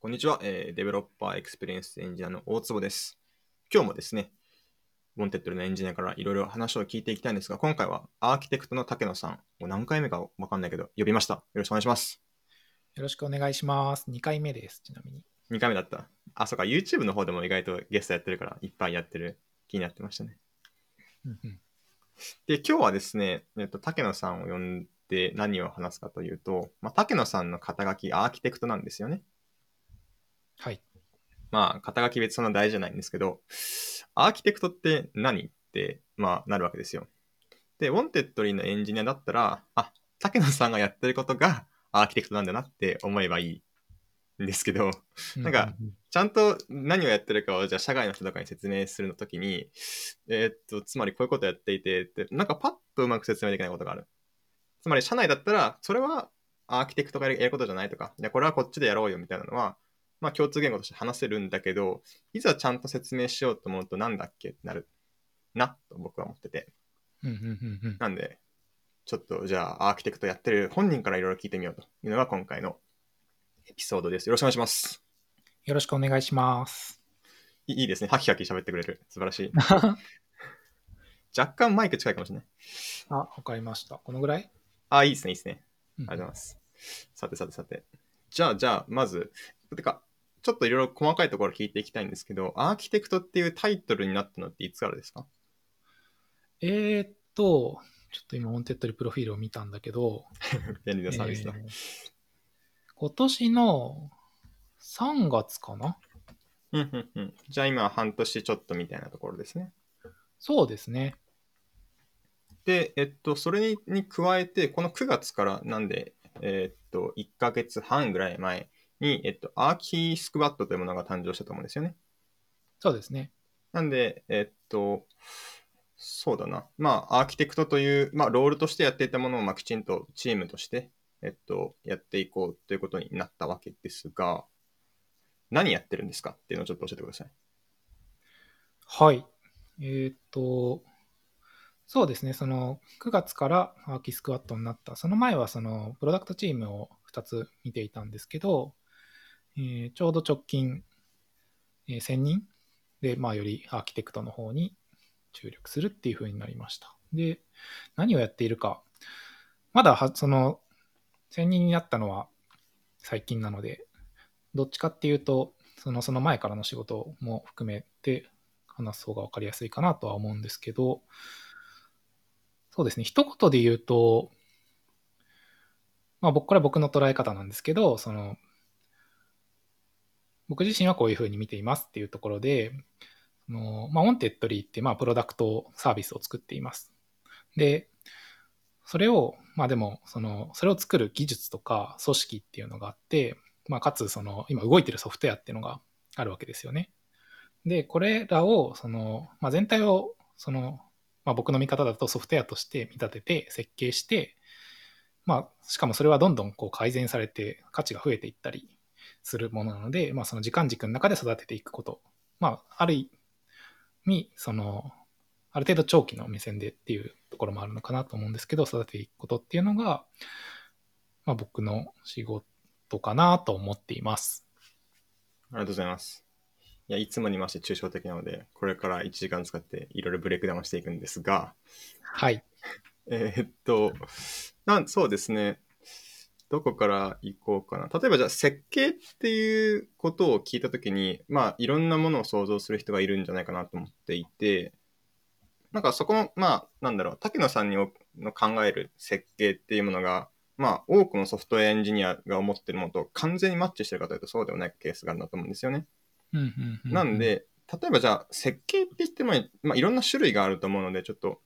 こんにちは、えー Developer Experience Engineer の大坪です。今日もですね、 Wantedly のエンジニアからいろいろ話を聞いていきたいんですが、今回はアーキテクトの竹野さん、もう何回目かわかんないけど、呼びました。よろしくお願いします。よろしくお願いします。2回目です、ちなみに。2回目だった。あ、そうか、YouTube の方でも意外とゲストやってるから、いっぱいやってる気になってましたね。で、今日はですね、えっと、竹野さんを呼んで何を話すかというと、まあ、竹野さんの肩書き、アーキテクトなんですよね。はい。まあ、肩書き別にそんな大事じゃないんですけど、アーキテクトって何？って、まあ、なるわけですよ。で、 Wantedly のエンジニアだったら、あ、竹野さんがやってることがアーキテクトなんだなって思えばいいんですけど、なんかちゃんと何をやってるかを、じゃあ社外の人とかに説明するのときに、えーっと、つまりこういうことやっていてって、なんかパッとうまく説明できないことがある。つまり社内だったら、それはアーキテクトがやるやることじゃないとか、いや、これはこっちでやろうよみたいなのは、まあ共通言語として話せるんだけど、いざちゃんと説明しようと思うとなんだっけってなるな、と僕は思ってて。なんで、ちょっとじゃあアーキテクトやってる本人からいろいろ聞いてみようというのが今回のエピソードです。よろしくお願いします。よろしくお願いします。いいいですね。ハキハキ喋ってくれる。素晴らしい。若干マイク近いかもしれない。あ、わかりました。このぐらい？あ、いいですね、いいですね。あありがとうございます。さてさてさて。じゃあ、じゃあ、まず、てか、ちょっといろいろ細かいところ聞いていきたいんですけど、アーキテクトっていうタイトルになったのっていつからですか？えーっと、ちょっと今、 Wantedly プロフィールを見たんだけど、便利なサービスだ。えー今年の3月かな？うんうんうんじゃあ今は半年ちょっとみたいなところですね。そうですね。で、えっと、それにに加えて、この9月からなんで、えっと、1ヶ月半ぐらい前に、えっと、アーキースクワットというものが誕生したと思うんですよね。そうですね。なんで、えっと、そうだな。まあ、アーキテクトという、まあ、ロールとしてやっていたものを、まあ、きちんとチームとして、えっと、やっていこうということになったわけですが、何やってるんですか？っていうのをちょっと教えてください。はい。えーっと、そうですね。その9月からアーキスクワットになった。その前はそのプロダクトチームを2つ見ていたんですけど、えーちょうど直近、えー1000人で、まあ、よりアーキテクトの方に注力するっていう風になりました。で、何をやっているか。まだはその1000人になったのは最近なので、どっちかっていうと、そのその前からの仕事も含めて話す方が分かりやすいかなとは思うんですけど、そうですね、一言で言うと、まあ、僕これは僕の捉え方なんですけど、その僕自身はこういうふうに見ていますっていうところで、そのまあ、 Wantedly ってまあプロダクトサービスを作っています。で、それを、まあでも、その、それを作る技術とか組織っていうのがあって、まあ、かつ、その、今動いてるソフトウェアっていうのがあるわけですよね。で、これらを、その、まあ、全体を、その、まあ、僕の見方だとソフトウェアとして見立てて設計して、まあ、しかもそれはどんどんこう改善されて価値が増えていったりするものなので、まあ、その時間軸の中で育てていくこと。まあ、ある意味、その、ある程度長期の目線でっていうところもあるのかなと思うんですけど、育てていくことっていうのが、まあ、僕の仕事かなと思っています。ありがとうございます。いや、いつもにまして抽象的なので、これから1時間使っていろいろブレイクダウンしていくんですが、はい。えーっと、なんそうですね。どこから行こうかな。例えばじゃあ設計っていうことを聞いたときに、まあいろんなものを想像する人がいるんじゃないかなと思っていて、なんかそこの、まあなんだろう、竹野さんの考える設計っていうものが、まあ多くのソフトウェアエンジニアが思ってるものと完全にマッチしてるかというとそうではないケースがあるんだと思うんですよね。うんうんううなん、で、例えばじゃあ、設計って言っても、まあ、いろんな種類があると思うので、ちょっと、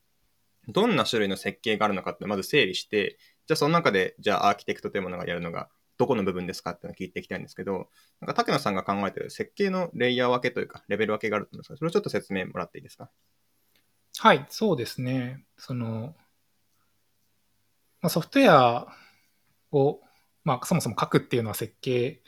どんな種類の設計があるのかって、まず整理して、じゃあその中で、じゃあアーキテクトというものがやるのが、どこの部分ですかっていうのを聞いていきたいんですけど、なんか竹野さんが考えてる設計のレイヤー分けというか、レベル分けがあると思うんですが、それをちょっと説明もらっていいですか？はい、そうですね。その、まあ、ソフトウェアを、まあ、そもそも書くっていうのは設計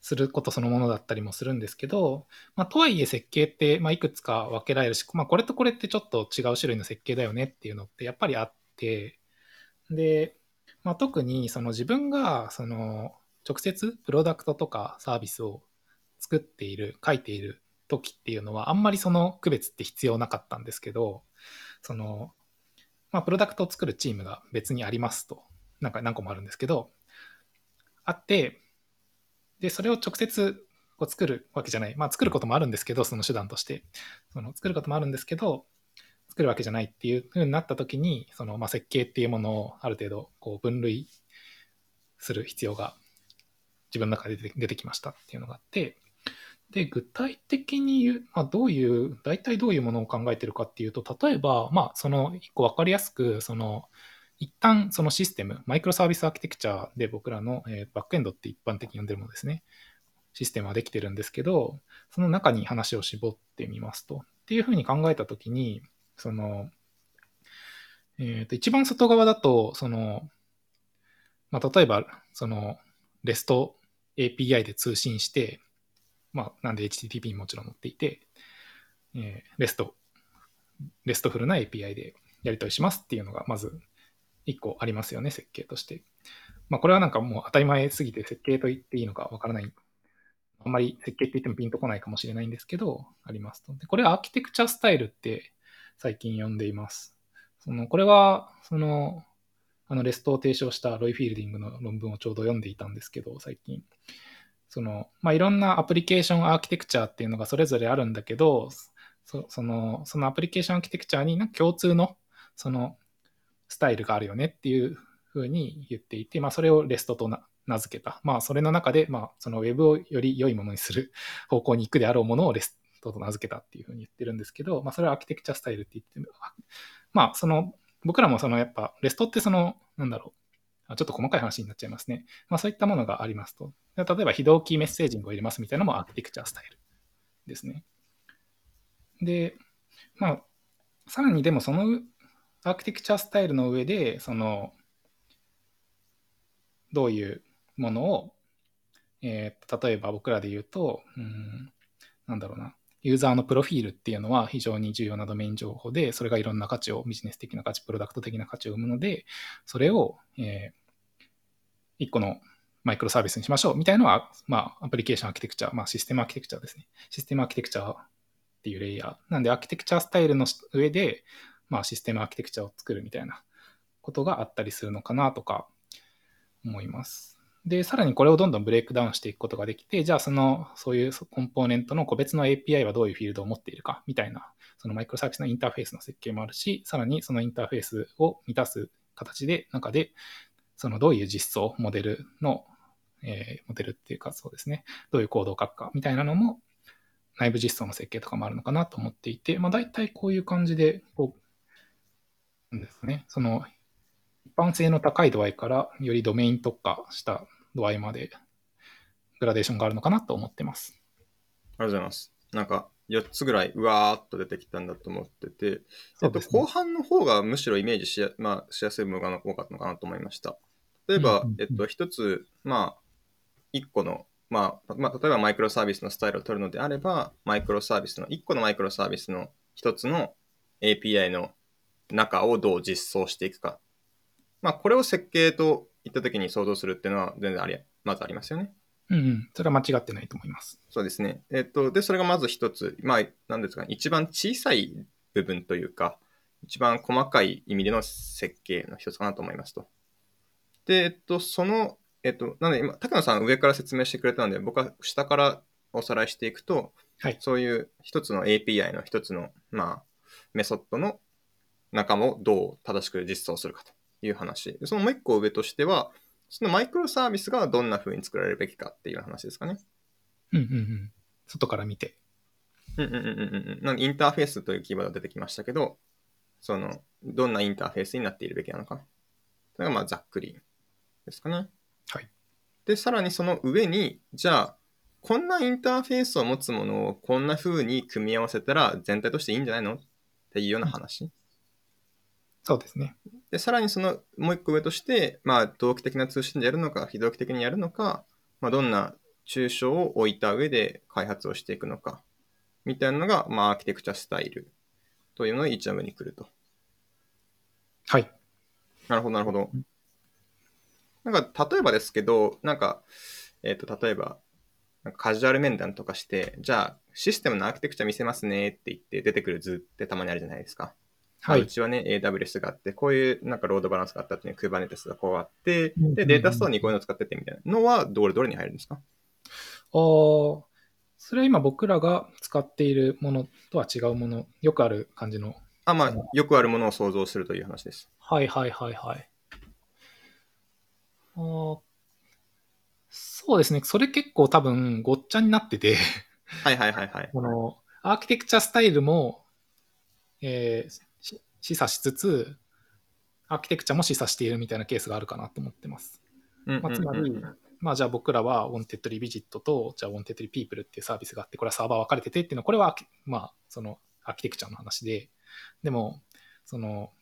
することそのものだったりもするんですけど、まあ、とはいえ設計って、まあ、いくつか分けられるし、まあ、これとこれってちょっと違う種類の設計だよねっていうのってやっぱりあって、で、まあ、特にその自分がその直接プロダクトとかサービスを作っている、書いている時っていうのは、あんまりその区別って必要なかったんですけど、その、まあ、プロダクトを作るチームが別にありますと、なんか何個もあるんですけど、あって、で、それを直接こう作るわけじゃない。まあ、作ることもあるんですけど、その手段として。その作ることもあるんですけど、作るわけじゃないっていうふうになった時に、そのまあ設計っていうものをある程度こう分類する必要が自分の中で出てきましたっていうのがあって、で、具体的に言う、まあ、どういう、大体どういうものを考えてるかっていうと、例えば、まあ、その一個分かりやすく、その、一旦そのシステム、マイクロサービスアーキテクチャで僕らの、え、バックエンドって一般的に呼んでるものですね。システムはできてるんですけど、その中に話を絞ってみますと。っていうふうに考えたときに、その、えっ、ー、と、一番外側だと、その、まあ、例えば、その、REST API で通信して、まあ、なんで HTTP にもちろん載っていて、えー、REST、REST フルな API でやり取りしますっていうのが、まず1個ありますよね、設計として。まあ、これはなんかもう当たり前すぎて設計と言っていいのかわからない。あんまり設計って言ってもピンとこないかもしれないんですけど、ありますと。で、これはアーキテクチャスタイルって最近呼んでいます。そのこれは、その、あのレストを提唱したロイ・フィールディングの論文をちょうど読んでいたんですけど、最近。その、まあ、いろんなアプリケーションアーキテクチャっていうのがそれぞれあるんだけど、そそのそのアプリケーションアーキテクチャにな共通のそのスタイルがあるよねっていうふうに言っていて、まあ、それをレストと名付けた。まあ、それの中で、まあ、その Web をより良いものにする方向に行くであろうものをレスと名付けたっていうふうに言ってるんですけど、まあ、それはアーキテクチャスタイルって言って、まあ、その、僕らもそのやっぱ、レストってその、なんだろう、ちょっと細かい話になっちゃいますね。まあ、そういったものがありますと。例えば、非同期メッセージングを入れますみたいなのもアーキテクチャスタイルですね。で、まあ、さらにでもそのアーキテクチャスタイルの上で、その、どういうものを、えー、例えば僕らで言うと、うん、なんだろうな、ユーザーのプロフィールっていうのは非常に重要なドメイン情報で、それがいろんな価値を、ビジネス的な価値、プロダクト的な価値を生むので、それを、えー、一個のマイクロサービスにしましょうみたいなのは、まあ、アプリケーションアーキテクチャ、まあ、システムアーキテクチャですね。システムアーキテクチャっていうレイヤー。なんで、アーキテクチャスタイルの上で、まあ、システムアーキテクチャを作るみたいなことがあったりするのかなとか思います。で、さらにこれをどんどんブレイクダウンしていくことができて、じゃあその、そういうコンポーネントの個別の API はどういうフィールドを持っているかみたいな、そのマイクロサービスのインターフェースの設計もあるし、さらにそのインターフェースを満たす形で、中で、そのどういう実装、モデルの、えー、モデルっていうかそうですね、どういうコードを書くかみたいなのも、内部実装の設計とかもあるのかなと思っていて、まあ大体こういう感じで、こう、ですね。その般性の高い度合いからよりドメイン特化した度合いまでグラデーションがあるのかなと思ってます。ありがとうございます。なんか4つぐらいうわーっと出てきたんだと思ってて、えっと、後半の方がむしろイメージしや,、まあ、しやすい部分が多かったのかなと思いました。例えば、えっと、一つ、まあ、一個の、まあ、まあ、例えばマイクロサービスのスタイルを取るのであれば、マイクロサービスの、一個のマイクロサービスの一つの API の中をどう実装していくか。まあ、これを設計と言ったときに想像するっていうのは全然あり、まずありますよね。うん、うん、それは間違ってないと思います。そうですね。えっと、で、それがまず一つ、まあ、なんですか、一番小さい部分というか、一番細かい意味での設計の一つかなと思いますと。で、えっと、その、えっと、なので今、高野さん上から説明してくれたので、僕は下からおさらいしていくと、はい、そういう一つの API の一つの、まあ、メソッドの仲間をどう正しく実装するかという話。そのもう一個上としては、そのマイクロサービスがどんな風に作られるべきかっていう話ですかね。うんうんうん。外から見て。うんうんうんうん。なんインターフェースというキーワードが出てきましたけど、その、どんなインターフェースになっているべきなのか。それがまあざっくりですかね。はい。で、さらにその上に、じゃあ、こんなインターフェースを持つものをこんな風に組み合わせたら全体としていいんじゃないのっていうような話。そうですね。で、さらにそのもう一個上として、まあ、同期的な通信でやるのか、非同期的にやるのか、まあ、どんな抽象を置いた上で開発をしていくのか、みたいなのが、まあ、アーキテクチャスタイルというのが一番上に来ると。はい。なるほど、なるほど。なんか、例えばですけど、なんか、えっ、と、例えば、カジュアル面談とかして、じゃあ、システムのアーキテクチャ見せますねって言って出てくる図ってたまにあるじゃないですか。はいうちはね、AWS があって、こういうなんかロードバランスがあったっていう Kubernetes がこうあって、うんで、データストアにこういうのを使っててみたいなのは、どれどれに入るんですか？あーそれは今僕らが使っているものとは違うもの、よくある感じの。あ、まあ、よくあるものを想像するという話です。はいはいはいはい。あーそうですね。それ結構多分ごっちゃになってて、はいはいはいはい。このアーキテクチャスタイルも、えーし示唆しつつ、アーキテクチャも示唆しているみたいなケースがあるかなと思ってます。まあ、つまり、まあ、じゃあ僕らは Wanted Revisit と、じゃあ Wanted People っていうサービスがあって、これはサーバー分かれててっていうのは、これはまあ、そのアーキテクチャの話で、でも、その、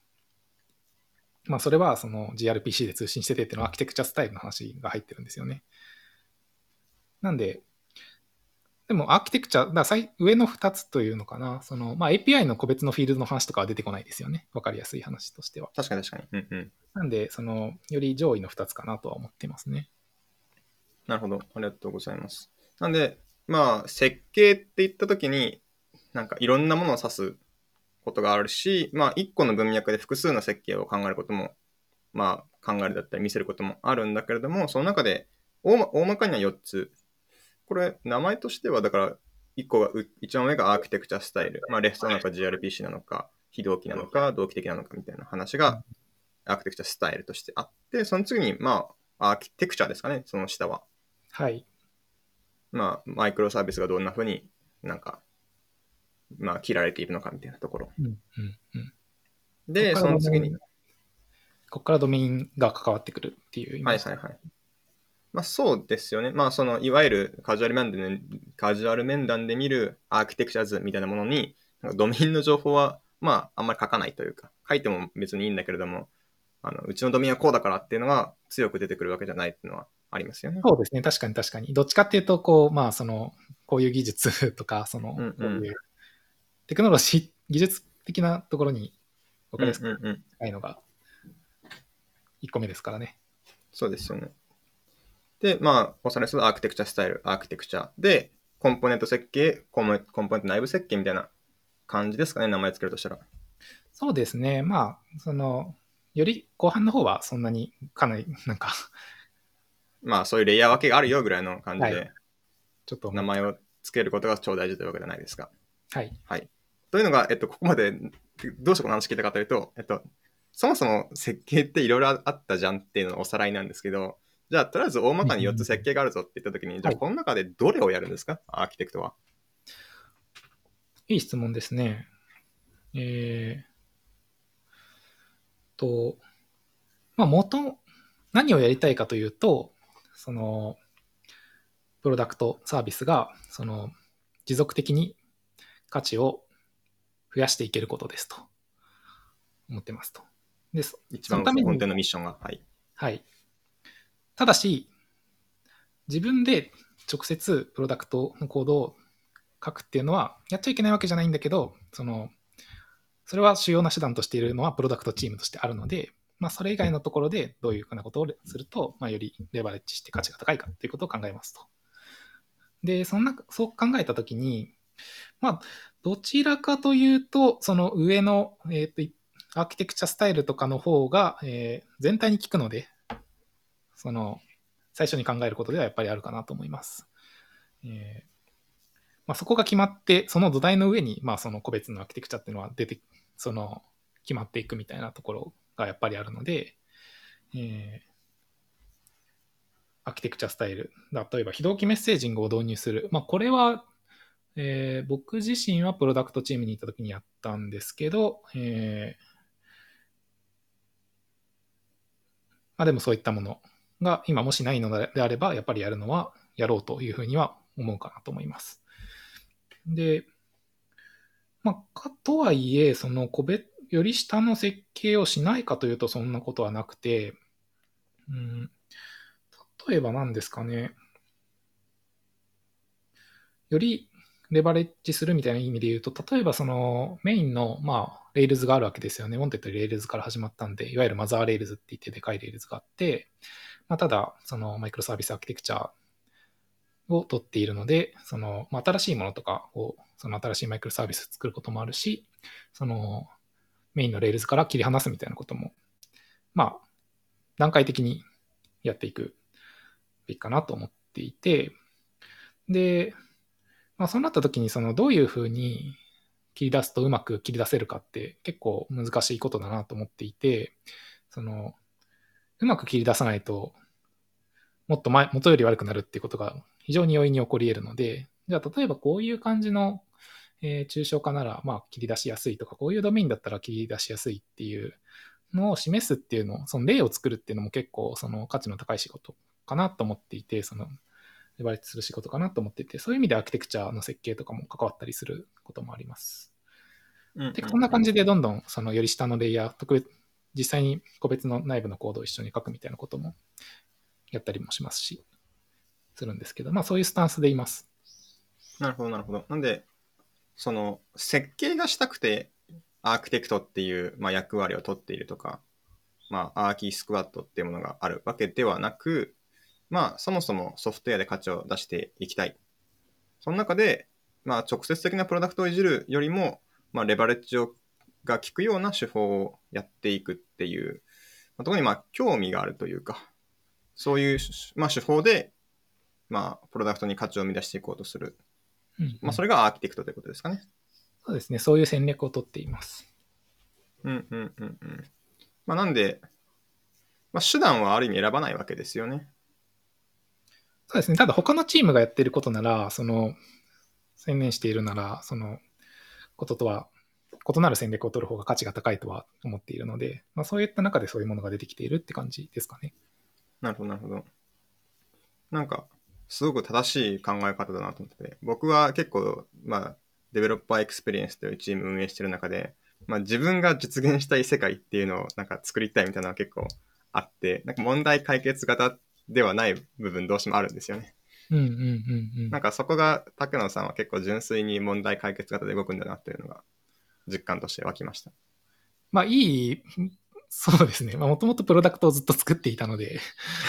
まあ、それはその gRPC で通信しててっていうのはアーキテクチャスタイルの話が入ってるんですよね。なんで、でもアーキテクチャ、だ上の2つというのかな、そのまあ、API の個別のフィールドの話とかは出てこないですよね。分かりやすい話としては。確かに確かに。うんうん。なんで、その、より上位の2つかなとは思ってますね。なるほど。ありがとうございます。なんで、まあ、設計って言ったときに、なんかいろんなものを指すことがあるし、まあ、一個の文脈で複数の設計を考えることも、まあ、考えるだったり見せることもあるんだけれども、その中で大まかには4つ。これ、名前としては、だから、1個が、う一番上がアーキテクチャスタイル。まあ、レストなのか gRPC なのか、非同期なのか、同期的なのかみたいな話が、アーキテクチャスタイルとしてあって、その次に、まあ、アーキテクチャですかね、その下は。はい。まあ、マイクロサービスがどんな風になんか、まあ、切られているのかみたいなところ。うんうんうん。で、その次に、ここからドメインが関わってくるっていう意味ですはいはいはい。まあ、そうですよね。まあ、その、いわゆるカジュアル面談で、カジュアル面談で見るアーキテクチャ図みたいなものに、なんかドメインの情報は、まあ、あんまり書かないというか、書いても別にいいんだけれども、あのうちのドメインはこうだからっていうのが強く出てくるわけじゃないっていうのはありますよね。そうですね。確かに確かに。どっちかっていうと、こう、まあ、その、こういう技術とか、その、うんうんこういうテクノロジー、技術的なところに分かりやすくないのが、1個目ですからね。そうですよね。で、まあ、おさらいするとアーキテクチャスタイル、アーキテクチャで、コンポーネント設計、コンポーネント内部設計みたいな感じですかね、名前つけるとしたら。そうですね。まあ、その、より後半の方はそんなにかなり、なんか、まあ、そういうレイヤー分けがあるよぐらいの感じはで、ちょっと、名前をつけることが超大事というわけじゃないですか。はい。はい。というのが、えっと、ここまでどうしてこの話聞いたかというと、えっと、そもそも設計っていろいろあったじゃんっていうののおさらいなんですけど、じゃあ、とりあえず大まかに4つ設計があるぞって言ったときに、じゃあ、この中でどれをやるんですか？アーキテクトは。いい質問ですね。えー、と、まあ、元、何をやりたいかというと、その、プロダクト、サービスが、その、持続的に価値を増やしていけることですと、思ってますと。で、そ一そのために番本店のミッションが。はい。はい。ただし、自分で直接プロダクトのコードを書くっていうのは、やっちゃいけないわけじゃないんだけど、その、それは主要な手段としているのはプロダクトチームとしてあるので、まあ、それ以外のところでどういうふうなことをすると、まあ、よりレバレッジして価値が高いかということを考えますと。で、そんな、そう考えたときに、まあ、どちらかというと、その上の、えっ、と、アーキテクチャスタイルとかの方が、えー全体に効くので、その、最初に考えることではやっぱりあるかなと思います。えーまあ、そこが決まって、その土台の上に、まあ、その個別のアーキテクチャっていうのは出て、その、決まっていくみたいなところがやっぱりあるので、えーアーキテクチャスタイル、例えば非同期メッセージングを導入する。まあ、これは、えー僕自身はプロダクトチームにいた時にやったんですけど、えーまあ、でもそういったものが今もしないのであれば、やっぱりやるのはやろうというふうには思うかなと思います。で、まあ、かとはいえ、その個別、より下の設計をしないかというとそんなことはなくて、うん、例えば何ですかね、よりレバレッジするみたいな意味で言うと、例えばそのメインの、まあ、 Rails があるわけですよね。 Wantedly Rails から始まったんで、いわゆるマザー Rails って言ってでかい Rails があって、まあ、ただ、その Microservice Architecture を取っているので、その、まあ、新しいものとかを、その新しい Microservice 作ることもあるし、その、メインの Rails から切り離すみたいなことも、まあ、段階的にやっていくべきかなと思っていて、で、まあ、そうなった時に、その、どういうふうに切り出すとうまく切り出せるかって結構難しいことだなと思っていて、その、うまく切り出さないと、もっと前、元より悪くなるっていうことが非常に容易に起こり得るので、じゃあ例えばこういう感じの、えー、抽象化なら、まあ切り出しやすいとか、こういうドメインだったら切り出しやすいっていうのを示すっていうのを、その例を作るっていうのも結構その価値の高い仕事かなと思っていて、そのレバレッジする仕事かなと思っていて、そういう意味でアーキテクチャの設計とかも関わったりすることもあります。うんうん、でこんな感じでどんどんそのより下のレイヤー、特別、実際に個別の内部のコードを一緒に書くみたいなこともやったりもしますし、するんですけど、まあそういうスタンスでいます。なるほど、なるほど。なんで、その設計がしたくてアーキテクトっていう、まあ、役割を取っているとか、まあ、アーキースクワットっていうものがあるわけではなく、まあ、そもそもソフトウェアで価値を出していきたい。その中で、まあ、直接的なプロダクトをいじるよりも、まあ、レバレッジをが効くような手法をやっていくっていう、まあ、特にまあ興味があるというか、そういう、まあ、手法で、まあ、プロダクトに価値を生み出していこうとする。うん、まあ、それがアーキテクトということですかね。そうですね。そういう戦略をとっています。うんうんうんうん。まあ、なんで、まあ、手段はある意味選ばないわけですよね。そうですね。ただ他のチームがやってることなら、その、専念しているなら、そのこととは異なる戦略を取る方が価値が高いとは思っているので、まあ、そういった中でそういうものが出てきているって感じですかね。なるほど、なるほど。なんか、すごく正しい考え方だなと思ってて、僕は結構、まあ、 Developer Experience というチーム運営してる中で、まあ、自分が実現したい世界っていうのをなんか作りたいみたいなのは結構あって、なんか問題解決型ではない部分どうしてもあるんですよね。うんうんうんうん。なんかそこが竹野さんは結構純粋に問題解決型で動くんだなっていうのが実感として湧きました。まあいい、そうですね。まあもともとプロダクトをずっと作っていたので。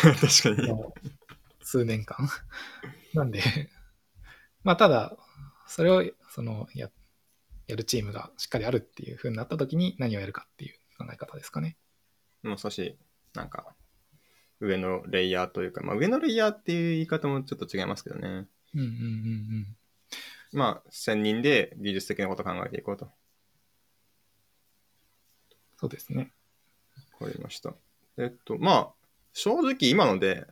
確かに。数年間。なんで、まあただ、それをそのややるチームがしっかりあるっていうふうになった時に何をやるかっていう考え方ですかね。もう少し、なんか、上のレイヤーというか、まあ上のレイヤーっていう言い方もちょっと違いますけどね。うんうんうんうん。まあ、専任で技術的なことを考えていこうと。そうですね。わかりました。えっと、まあ、正直今ので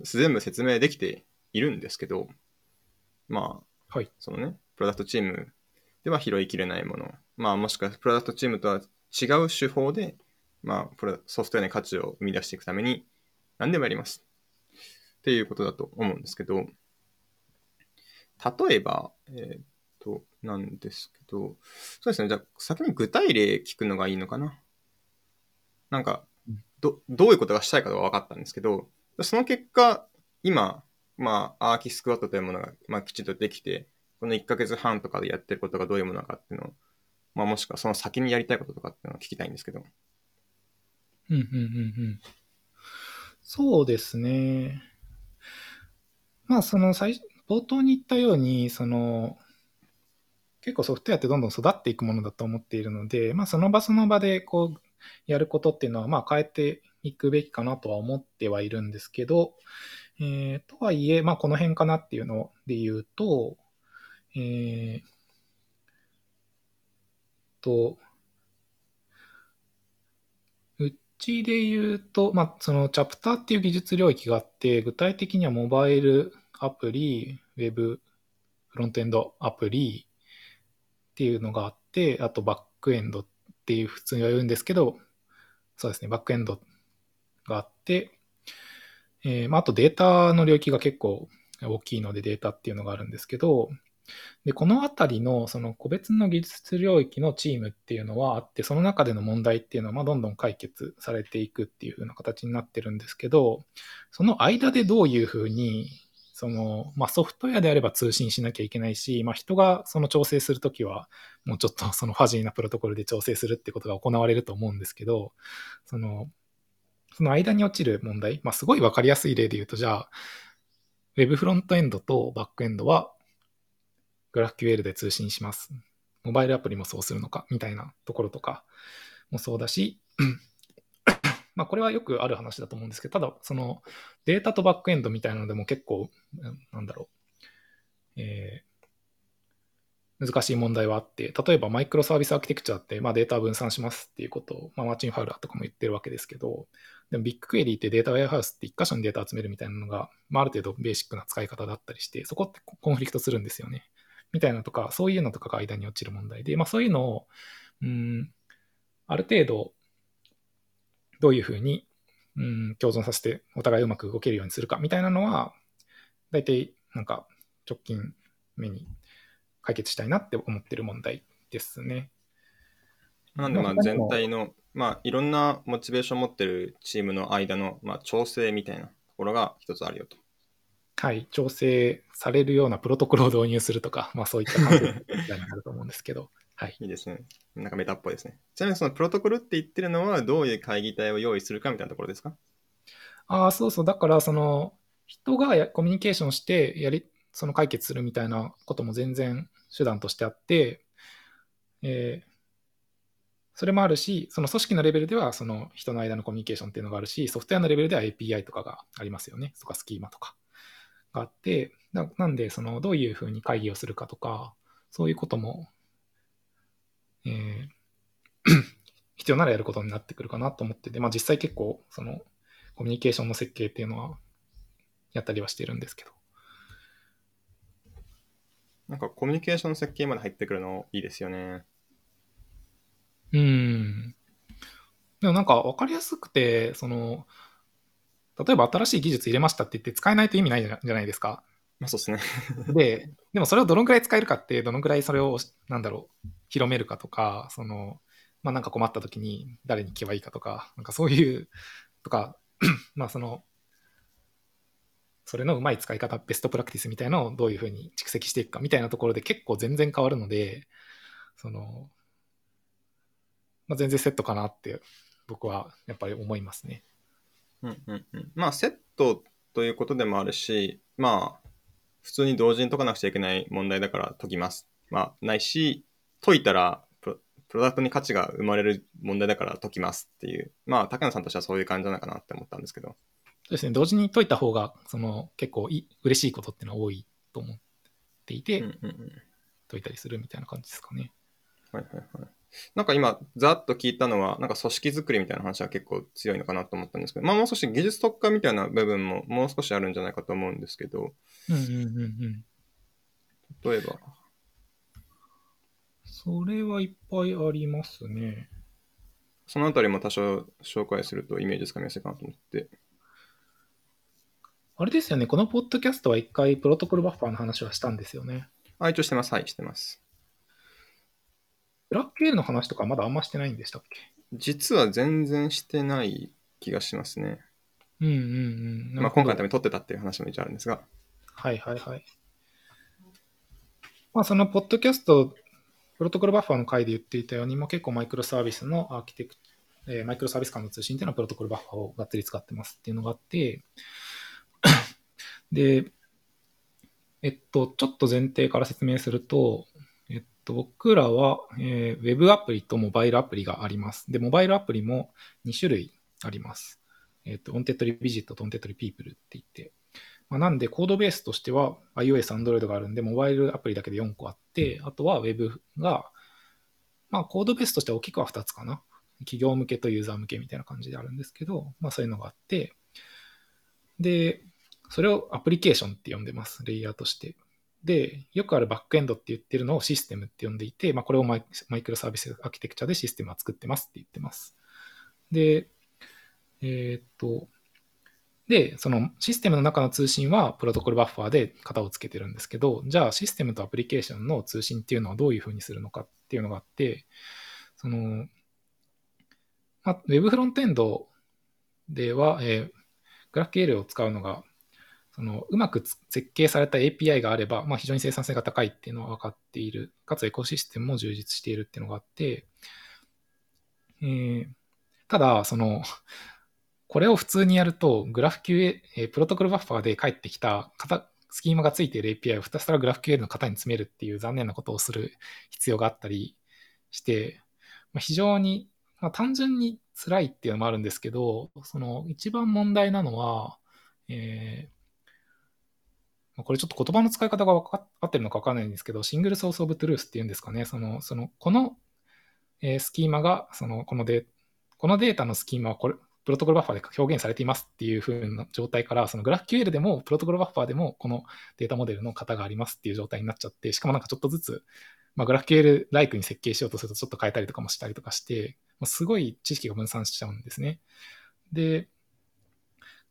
全部説明できているんですけど、まあ、はい、そのね、プロダクトチームでは拾いきれないもの、まあ、もしくはプロダクトチームとは違う手法で、まあ、プロソフトウェアに価値を生み出していくために何でもやります。っていうことだと思うんですけど、例えば、えー、っと、なんですけど、そうですね。じゃあ、先に具体例聞くのがいいのかな。なんか、ど、どういうことがしたいかは分かったんですけど、その結果、今、まあ、アーキスクワットというものが、まあ、きちんとできて、この1ヶ月半とかでやってることがどういうものかっていうのを、まあ、もしくはその先にやりたいこととかっていうのを聞きたいんですけど。うん、うん、うん、うん。そうですね。まあ、その最、冒頭に言ったように、その、結構ソフトウェアってどんどん育っていくものだと思っているので、まあ、その場その場でこうやることっていうのは、まあ、変えていくべきかなとは思ってはいるんですけど、えー、とはいえ、まあ、この辺かなっていうので言うと、えー、と、うちで言うと、まあ、そのチャプターっていう技術領域があって、具体的にはモバイルアプリ、ウェブフロントエンドアプリっていうのがあって、あとバックエンドってていう普通には言うんですけど、そうですね、バックエンドがあって、えー、まあ、あとデータの領域が結構大きいのでデータっていうのがあるんですけど、で、このあたりのその個別の技術領域のチームっていうのはあって、その中での問題っていうのはまどんどん解決されていくっていう風な形になってるんですけど、その間でどういうふうにその、まあ、ソフトウェアであれば通信しなきゃいけないし、まあ、人がその調整するときは、もうちょっとそのファジーなプロトコルで調整するってことが行われると思うんですけど、その、その間に落ちる問題、まあ、すごいわかりやすい例で言うと、じゃあ、Web フロントエンドとバックエンドは GraphQL で通信します。モバイルアプリもそうするのか、みたいなところとかもそうだし、まあこれはよくある話だと思うんですけど、ただそのデータとバックエンドみたいなのでも結構、なんだろう、えー、難しい問題はあって、例えばマイクロサービスアーキテクチャって、まあ、データ分散しますっていうことを、まあ、マーチン・ファウラーとかも言ってるわけですけど、でもビッグクエリーってデータウェアハウスって一箇所にデータ集めるみたいなのが、まあ、ある程度ベーシックな使い方だったりして、そこってコンフリクトするんですよね。みたいなとか、そういうのとかが間に落ちる問題で、まあそういうのを、うん、ある程度、どういうふうに、うん、共存させてお互いうまく動けるようにするかみたいなのは、大体なんか直近目に解決したいなって思ってる問題ですね。なんでまあ全体のまあ、いろんなモチベーションを持ってるチームの間の、まあ、調整みたいなところが一つあるよと。はい、調整されるようなプロトコルを導入するとか、まあ、そういった感じになると思うんですけど。はい、いいですね。なんかメタっぽいですね。ちなみにそのプロトコルって言ってるのは、どういう会議体を用意するかみたいなところですか？ああ、そうそう。だから、その、人がコミュニケーションしてやり、その解決するみたいなことも全然手段としてあって、えー、それもあるし、その組織のレベルではその人の間のコミュニケーションっていうのがあるし、ソフトウェアのレベルでは API とかがありますよね。とかスキーマとかがあって、なんで、そのどういうふうに会議をするかとか、そういうことも、えー、必要ならやることになってくるかなと思ってて、まあ実際結構、そのコミュニケーションの設計っていうのはやったりはしてるんですけど。なんかコミュニケーション設計まで入ってくるのいいですよね。うん。でもなんか分かりやすくて、その、例えば新しい技術入れましたって言って使えないと意味ないじゃないですか。まあそうですね。で、でもそれをどのくらい使えるかって、どのくらいそれを、なんだろう、広めるかとか、その、まあなんか困った時に誰に聞けばいいかとか、なんかそういう、とか、まあその、それのうまい使い方、ベストプラクティスみたいなのをどういうふうに蓄積していくかみたいなところで結構全然変わるので、その、まあ、全然セットかなって僕はやっぱり思いますね。うんうんうん、まあセットということでもあるしまあ普通に同時に解かなくちゃいけない問題だから解きます。まあないし解いたらプロダクトに価値が生まれる問題だから解きますっていうまあ竹野さんとしてはそういう感じなのかなって思ったんですけど。そうですね同時に解いた方がその結構い嬉しいことっていうのは多いと思っていて、うんうんうん、解いたりするみたいな感じですかね。はいはいはい。なんか今、ざっと聞いたのは、なんか組織づくりみたいな話は結構強いのかなと思ったんですけど、まあもう少し技術特化みたいな部分ももう少しあるんじゃないかと思うんですけど、うんうんうんうん。例えば。それはいっぱいありますね。そのあたりも多少紹介するとイメージつかみやすいかなと思って。あれですよね、このポッドキャストは一回プロトコルバッファーの話はしたんですよね。あ、一応してます。はい、してます。ブラックエールの話とかまだあんましてないんでしたっけ？実は全然してない気がしますね。うんうんうん。まあ、今回のために撮ってたっていう話も一応あるんですが。はいはいはい。まあ、そのポッドキャスト、Protocol Buffers の回で言っていたように、まあ、結構 Microservice のアーキテクえー、 Microservice 間の通信っていうのは Protocol Buffers をがっつり使ってますっていうのがあって、で、えっと、ちょっと前提から説明すると、と僕らは、えー、ウェブアプリとモバイルアプリがあります。で、モバイルアプリも2種類あります。えっ、ー、と、 Wantedly Visit と Wantedly People って言って、まあ、なんで codebase としては iOS、Android があるんで、モバイルアプリだけで4個あって、あとは Web が、まあ、コードベースとしては大きくは2つかな。企業向けとユーザー向けみたいな感じであるんですけど、まあそういうのがあって、で、それをアプリケーションって呼んでます、レイヤーとして。で、よくあるバックエンドって言ってるのをシステムって呼んでいて、まあ、これをマイクロサービスアーキテクチャでシステムは作ってますって言ってます。で、えー、っと、で、そのシステムの中の通信はプロトコルバッファーで型をつけてるんですけど、じゃあシステムとアプリケーションの通信っていうのはどういうふうにするのかっていうのがあって、その、まあ、Web フロントエンドでは、えー、GraphQL を使うのがそのうまく設計された API があれば、まあ、非常に生産性が高いっていうのは分かっている。かつエコシステムも充実しているっていうのがあって、えー、ただ、その、これを普通にやると、グラフ QA、えープロトコルバッファーで返ってきた型スキーマがついている API をひたすらグラフ QL の型に詰めるっていう残念なことをする必要があったりして、まあ、非常に、まあ、単純に辛いっていうのもあるんですけど、その一番問題なのは、えーこれちょっと言葉の使い方が分か合ってるのか分かんないんですけど、シングルソースオブトゥルースっていうんですかね、その、その、この、えースキーマが、その、このデこのデータのスキーマはこれ、プロトコルバッファーで表現されていますっていう風な状態から、そのグラフ QL でもプロトコルバッファーでもこのデータモデルの型がありますっていう状態になっちゃって、しかもなんかちょっとずつ、まあ、グラフ QL ライクに設計しようとするとちょっと変えたりとかもしたりとかして、まあすごい知識が分散しちゃうんですね。で、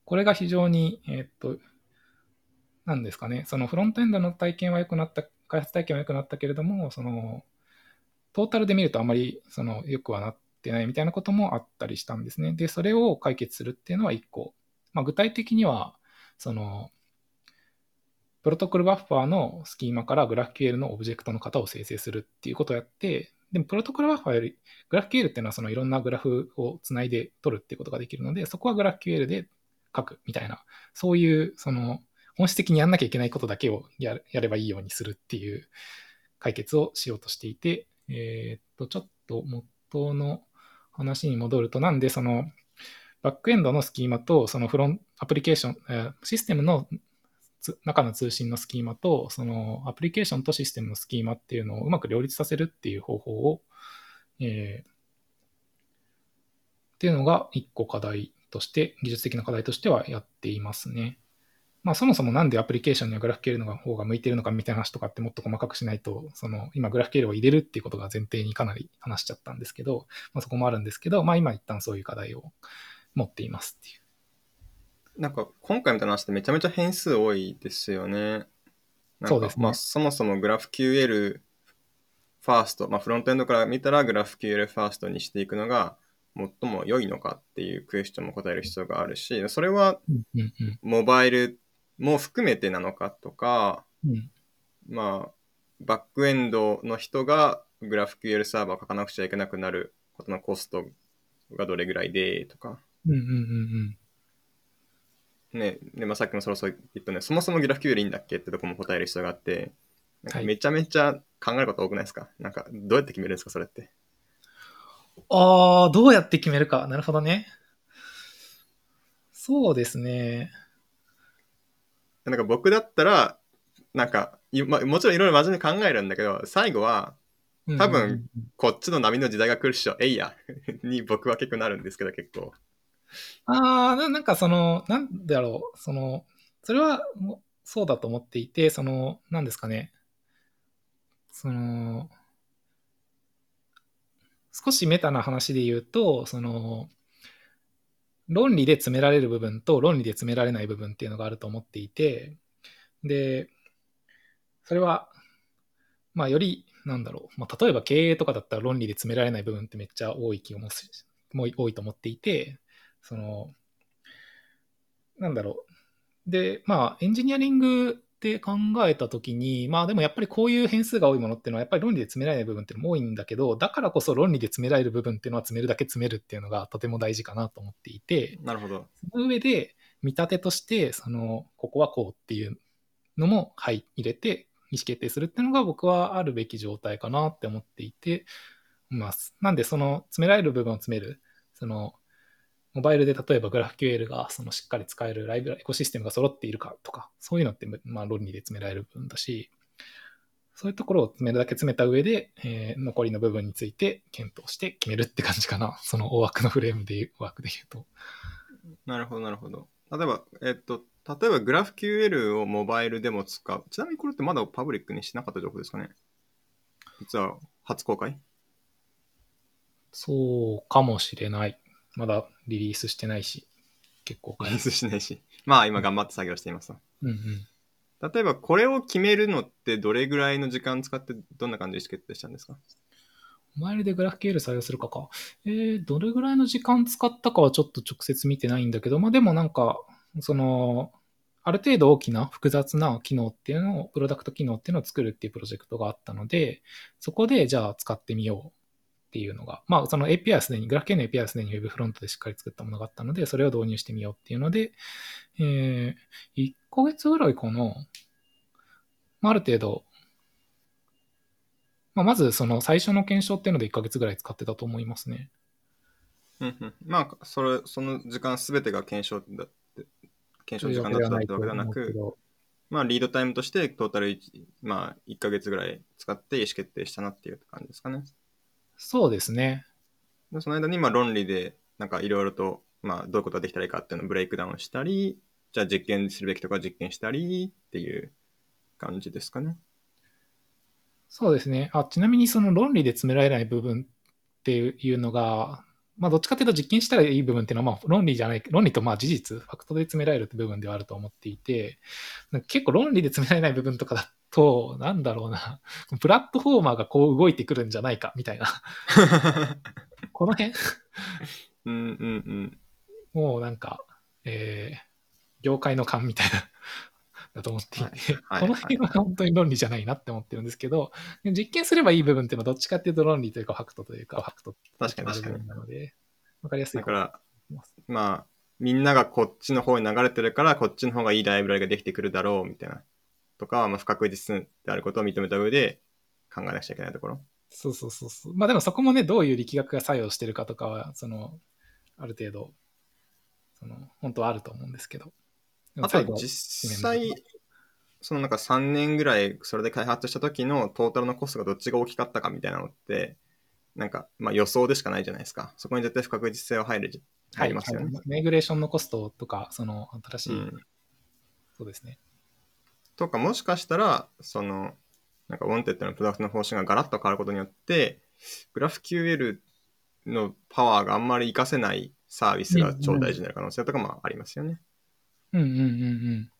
これが非常に、えーっと、なんですかね、そのフロントエンドの体験は良くなった、開発体験は良くなったけれども、その、トータルで見るとあまりその良くはなってないみたいなこともあったりしたんですね。で、それを解決するっていうのは1個。まあ、具体的には、その、プロトコルバッファーのスキーマからグラフ QL のオブジェクトの型を生成するっていうことをやって、でもプロトコルバッファーより、グラフ QL っていうのはそのいろんなグラフをつないで取るっていうことができるので、そこはグラフ QL で書くみたいな、そういうその本質的にやんなきゃいけないことだけをややればいいようにするっていう解決をしようとしていて、えーっと、ちょっと元の話に戻ると、なんでそのバックエンドのスキーマとそのフロンアプリケーション、えーシステムの中の通信のスキーマとそのアプリケーションとシステムのスキーマっていうのをうまく両立させるっていう方法を、えーっていうのが一個課題として、技術的な課題としてはやっていますね。まあ、そもそもなんでアプリケーションにはグラフ QL の方が向いているのかみたいな話とかってもっと細かくしないと、その今グラフ QL を入れるっていうことが前提にかなり話しちゃったんですけど、まあ、そこもあるんですけど、まあ今一旦そういう課題を持っていますっていう。なんか今回みたいな話ってめちゃめちゃ変数多いですよね。そうですねまあそもそもグラフ QL ファースト、まあフロントエンドから見たらグラフ QL ファーストにしていくのが最も良いのかっていうクエスチョンも答える必要があるし、それはうんうんうんモバイルも含めてなのかとか、うんまあ、バックエンドの人がグラフ QL サーバーを書かなくちゃいけなくなることのコストがどれぐらいでとか、うんうんうんね、で、まあ、さっきもそろそろ言ったね、そもそもグラフ QL いいんだっけってとこも答える必要があって、なんかはいめちゃめちゃ考えること多くないですか？なんか、どうやって決めるんですかそれって？ああ、どうやって決めるか。なるほどね。そうですね。なんか僕だったら、なんか、いまあ、もちろんいろいろ真面目に考えるんだけど、最後は、多分こっちの波の時代が来るっしょ、えいや、に僕は結構なるんですけど、結構。ああ、ななんかその、なんだろう、その、それはもそうだと思っていて、その、なんですかね、その、少しメタな話で言うと、その、論理で詰められる部分と論理で詰められない部分っていうのがあると思っていて、で、それは、まあ、より、なんだろう、まあ、例えば経営とかだったら論理で詰められない部分ってめっちゃ多い気がもすもう多いと思っていて、その、なんだろう。で、まあ、エンジニアリングって考えたときに、まあでもやっぱりこういう変数が多いものっていうのはやっぱり論理で詰められない部分っていうのも多いんだけど、だからこそ論理で詰められる部分っていうのは詰めるだけ詰めるっていうのがとても大事かなと思っていて、なるほど。その上で見立てとして、その、ここはこうっていうのも、はい、入れて意思決定するっていうのが僕はあるべき状態かなって思っていて、ます。なんで、その、詰められる部分を詰める、その、モバイルで例えば GraphQL がそのしっかり使えるライブラエコシステムが揃っているかとか、そういうのって、まあ、論理で詰められる部分だし、そういうところを詰めるだけ詰めた上で、えー残りの部分について検討して決めるって感じかな。その大枠のフレームで言う、大枠で言うと。なるほど、なるほど。例えば、えっと、例えば GraphQL をモバイルでも使う。ちなみにこれってまだパブリックにしなかった情報ですかね？実は初公開？そうかもしれない。まだリリースしてないし、結構リリースしないし。まあ今頑張って作業しています。うんうん。例えばこれを決めるのってどれぐらいの時間使ってどんな感じで意思決定したんですか？モバイルでグラフ QL 採用するかか。えー、どれぐらいの時間使ったかはちょっと直接見てないんだけど、まあでもなんか、その、ある程度大きな複雑な機能っていうのを、プロダクト機能っていうのを作るっていうプロジェクトがあったので、そこでじゃあ使ってみようっっていうのが、まあ、その API はすでに、グラフ q の API はすでに Web フロントでしっかり作ったものがあったので、それを導入してみようっていうので、えー、1ヶ月ぐらいかな、まあ、ある程度、まあ、まずその最初の検証っていうので1ヶ月ぐらい使ってたと思いますね。うんうん、まあ、それ、その時間すべてが検証だって、検証時間だったわけではなく、まあ、リードタイムとしてトータル 1,、まあ、1ヶ月ぐらい使って意思決定したなっていう感じですかね。そうですね。でその間に、まあ、論理で、なんかいろいろと、まあ、どういうことができたらいいかっていうのをブレイクダウンしたり、じゃあ実験するべきとか実験したりっていう感じですかね。そうですね。あちなみにその論理で詰められない部分っていうのが、まあ、どっちかというと実験したらいい部分っていうのは、まあ、論理じゃない、論理とまあ事実、ファクトで詰められるって部分ではあると思っていて、結構論理で詰められない部分とかだと、なんだろうな、プラットフォーマーがこう動いてくるんじゃないか、みたいな。この辺？うんうんうん。もうなんか、えー、業界の勘みたいな。だと思っていて、はい、この辺は本当に論理じゃないなって思ってるんですけど、実験すればいい部分っていうのはどっちかっていうと論理というかファクトというかファクト確かに確かになので、わかりやすいだから、まあ、みんながこっちの方に流れてるから、こっちの方がいいライブラリができてくるだろうみたいな。とか、まあ、不確実であることを認めた上で考えなくちゃいけないところ。そうそうそうそう。まあでもそこもね、どういう力学が作用してるかとかは、その、ある程度、その、本当はあると思うんですけど。あと実際、そのなんか3年ぐらいそれで開発した時のトータルのコストがどっちが大きかったかみたいなのって、なんかまあ予想でしかないじゃないですか。そこに絶対不確実性は入る、入りますよね、はいマイグレーションのコストとか、その新しい、うん、そうですね。とか、もしかしたら、その、なんか、 Wantedly のプロダクトの方針がガラッと変わることによって、GraphQL のパワーがあんまり活かせないサービスが超大事になる可能性とかもありますよね。うんうんうんうん。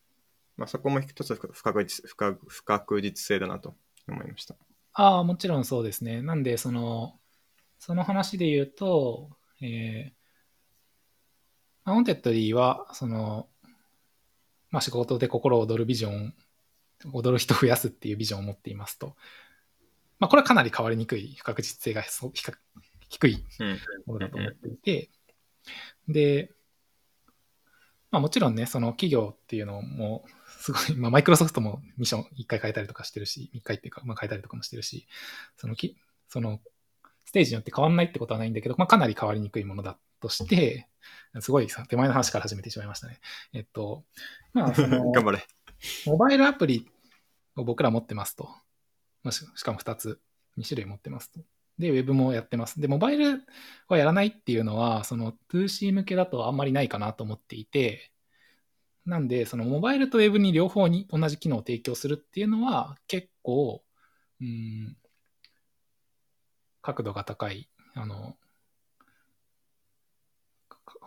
まあ、そこも一つ不確実不確不確実性だなと思いました。ああ、もちろんそうですね。なんで、その、その話で言うと、えー、ウォンテッドリーは、その、まあ、仕事で心躍るビジョン、踊る人を増やすっていうビジョンを持っていますと。まあ、これはかなり変わりにくい、不確実性が低いものだと思っていて、で、まあ、もちろんね、その企業っていうのも、すごい、まあ、マイクロソフトもミッション1回変えたりとかしてるし、1回っていうか、まあ、変えたりとかもしてるし、そのき、その、ステージによって変わんないってことはないんだけど、まあ、かなり変わりにくいものだとして、すごい手前の話から始めてしまいましたね。えっと、まあ、その、頑張れ。モバイルアプリを僕ら持ってますと。しかも2つ、2種類持ってますと。で、ウェブもやってます。で、モバイルはやらないっていうのは、その 2C 向けだとあんまりないかなと思っていて、なんで、そのモバイルとウェブに両方に同じ機能を提供するっていうのは結構、うん、角度が高い、あの、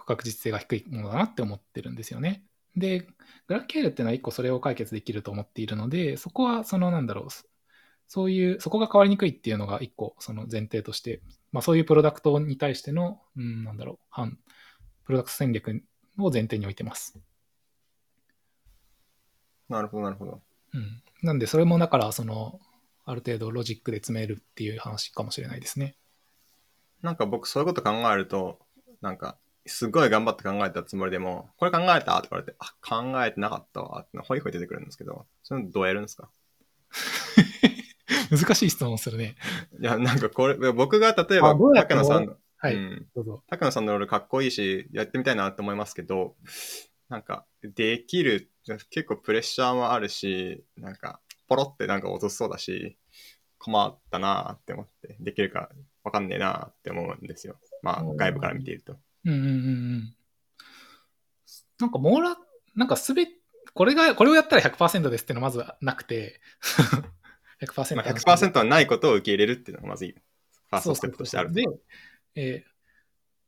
確実性が低いものだなって思ってるんですよね。で、グラフ QL っていうのは一個それを解決できると思っているので、そこはそのなんだろう、そういう、そこが変わりにくいっていうのが一個その前提として、まあそういうプロダクトに対しての、うん、なんだろう、反、プロダクト戦略を前提に置いてます。なるほど、なるほど。うん。なんで、それもだから、その、ある程度ロジックで詰めるっていう話かもしれないですね。なんか僕そういうこと考えると、なんかすごい頑張って考えたつもりでも、これ考えた？って言われて、あ、考えてなかったわってほいほい出てくるんですけど、それどうやるんですか？難しい質問するね。いや、なんかこれ、僕が例えば、高野さんの、はい、うん、どうぞ。高野さんのロールかっこいいし、やってみたいなって思いますけど、なんか、できる、結構プレッシャーもあるし、なんか、ポロってなんか落としそうだし、困ったなって思って、できるかわかんねえなって思うんですよ。まあ、外部から見ていると。うんうんうんうん。なんか、網羅、なんかすべ、これが、これをやったら100%ですっていうのはまずなくて100%。まあ、100%はないことを受け入れるっていうのがまずいい。ファーストステップとしてある。で、えー、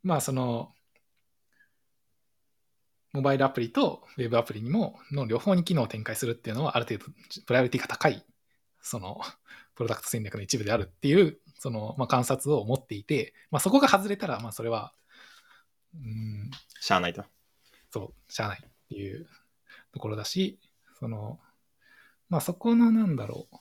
まあその、モバイルアプリとウェブアプリにも、の両方に機能を展開するっていうのは、ある程度、プライオリティが高い、その、プロダクト戦略の一部であるっていう、その、まあ、観察を持っていて、まあ、そこが外れたら、まあ、それは、うん。しゃあないと。そう、しゃあないっていうところだし、その、まあ、そこの、なんだろう。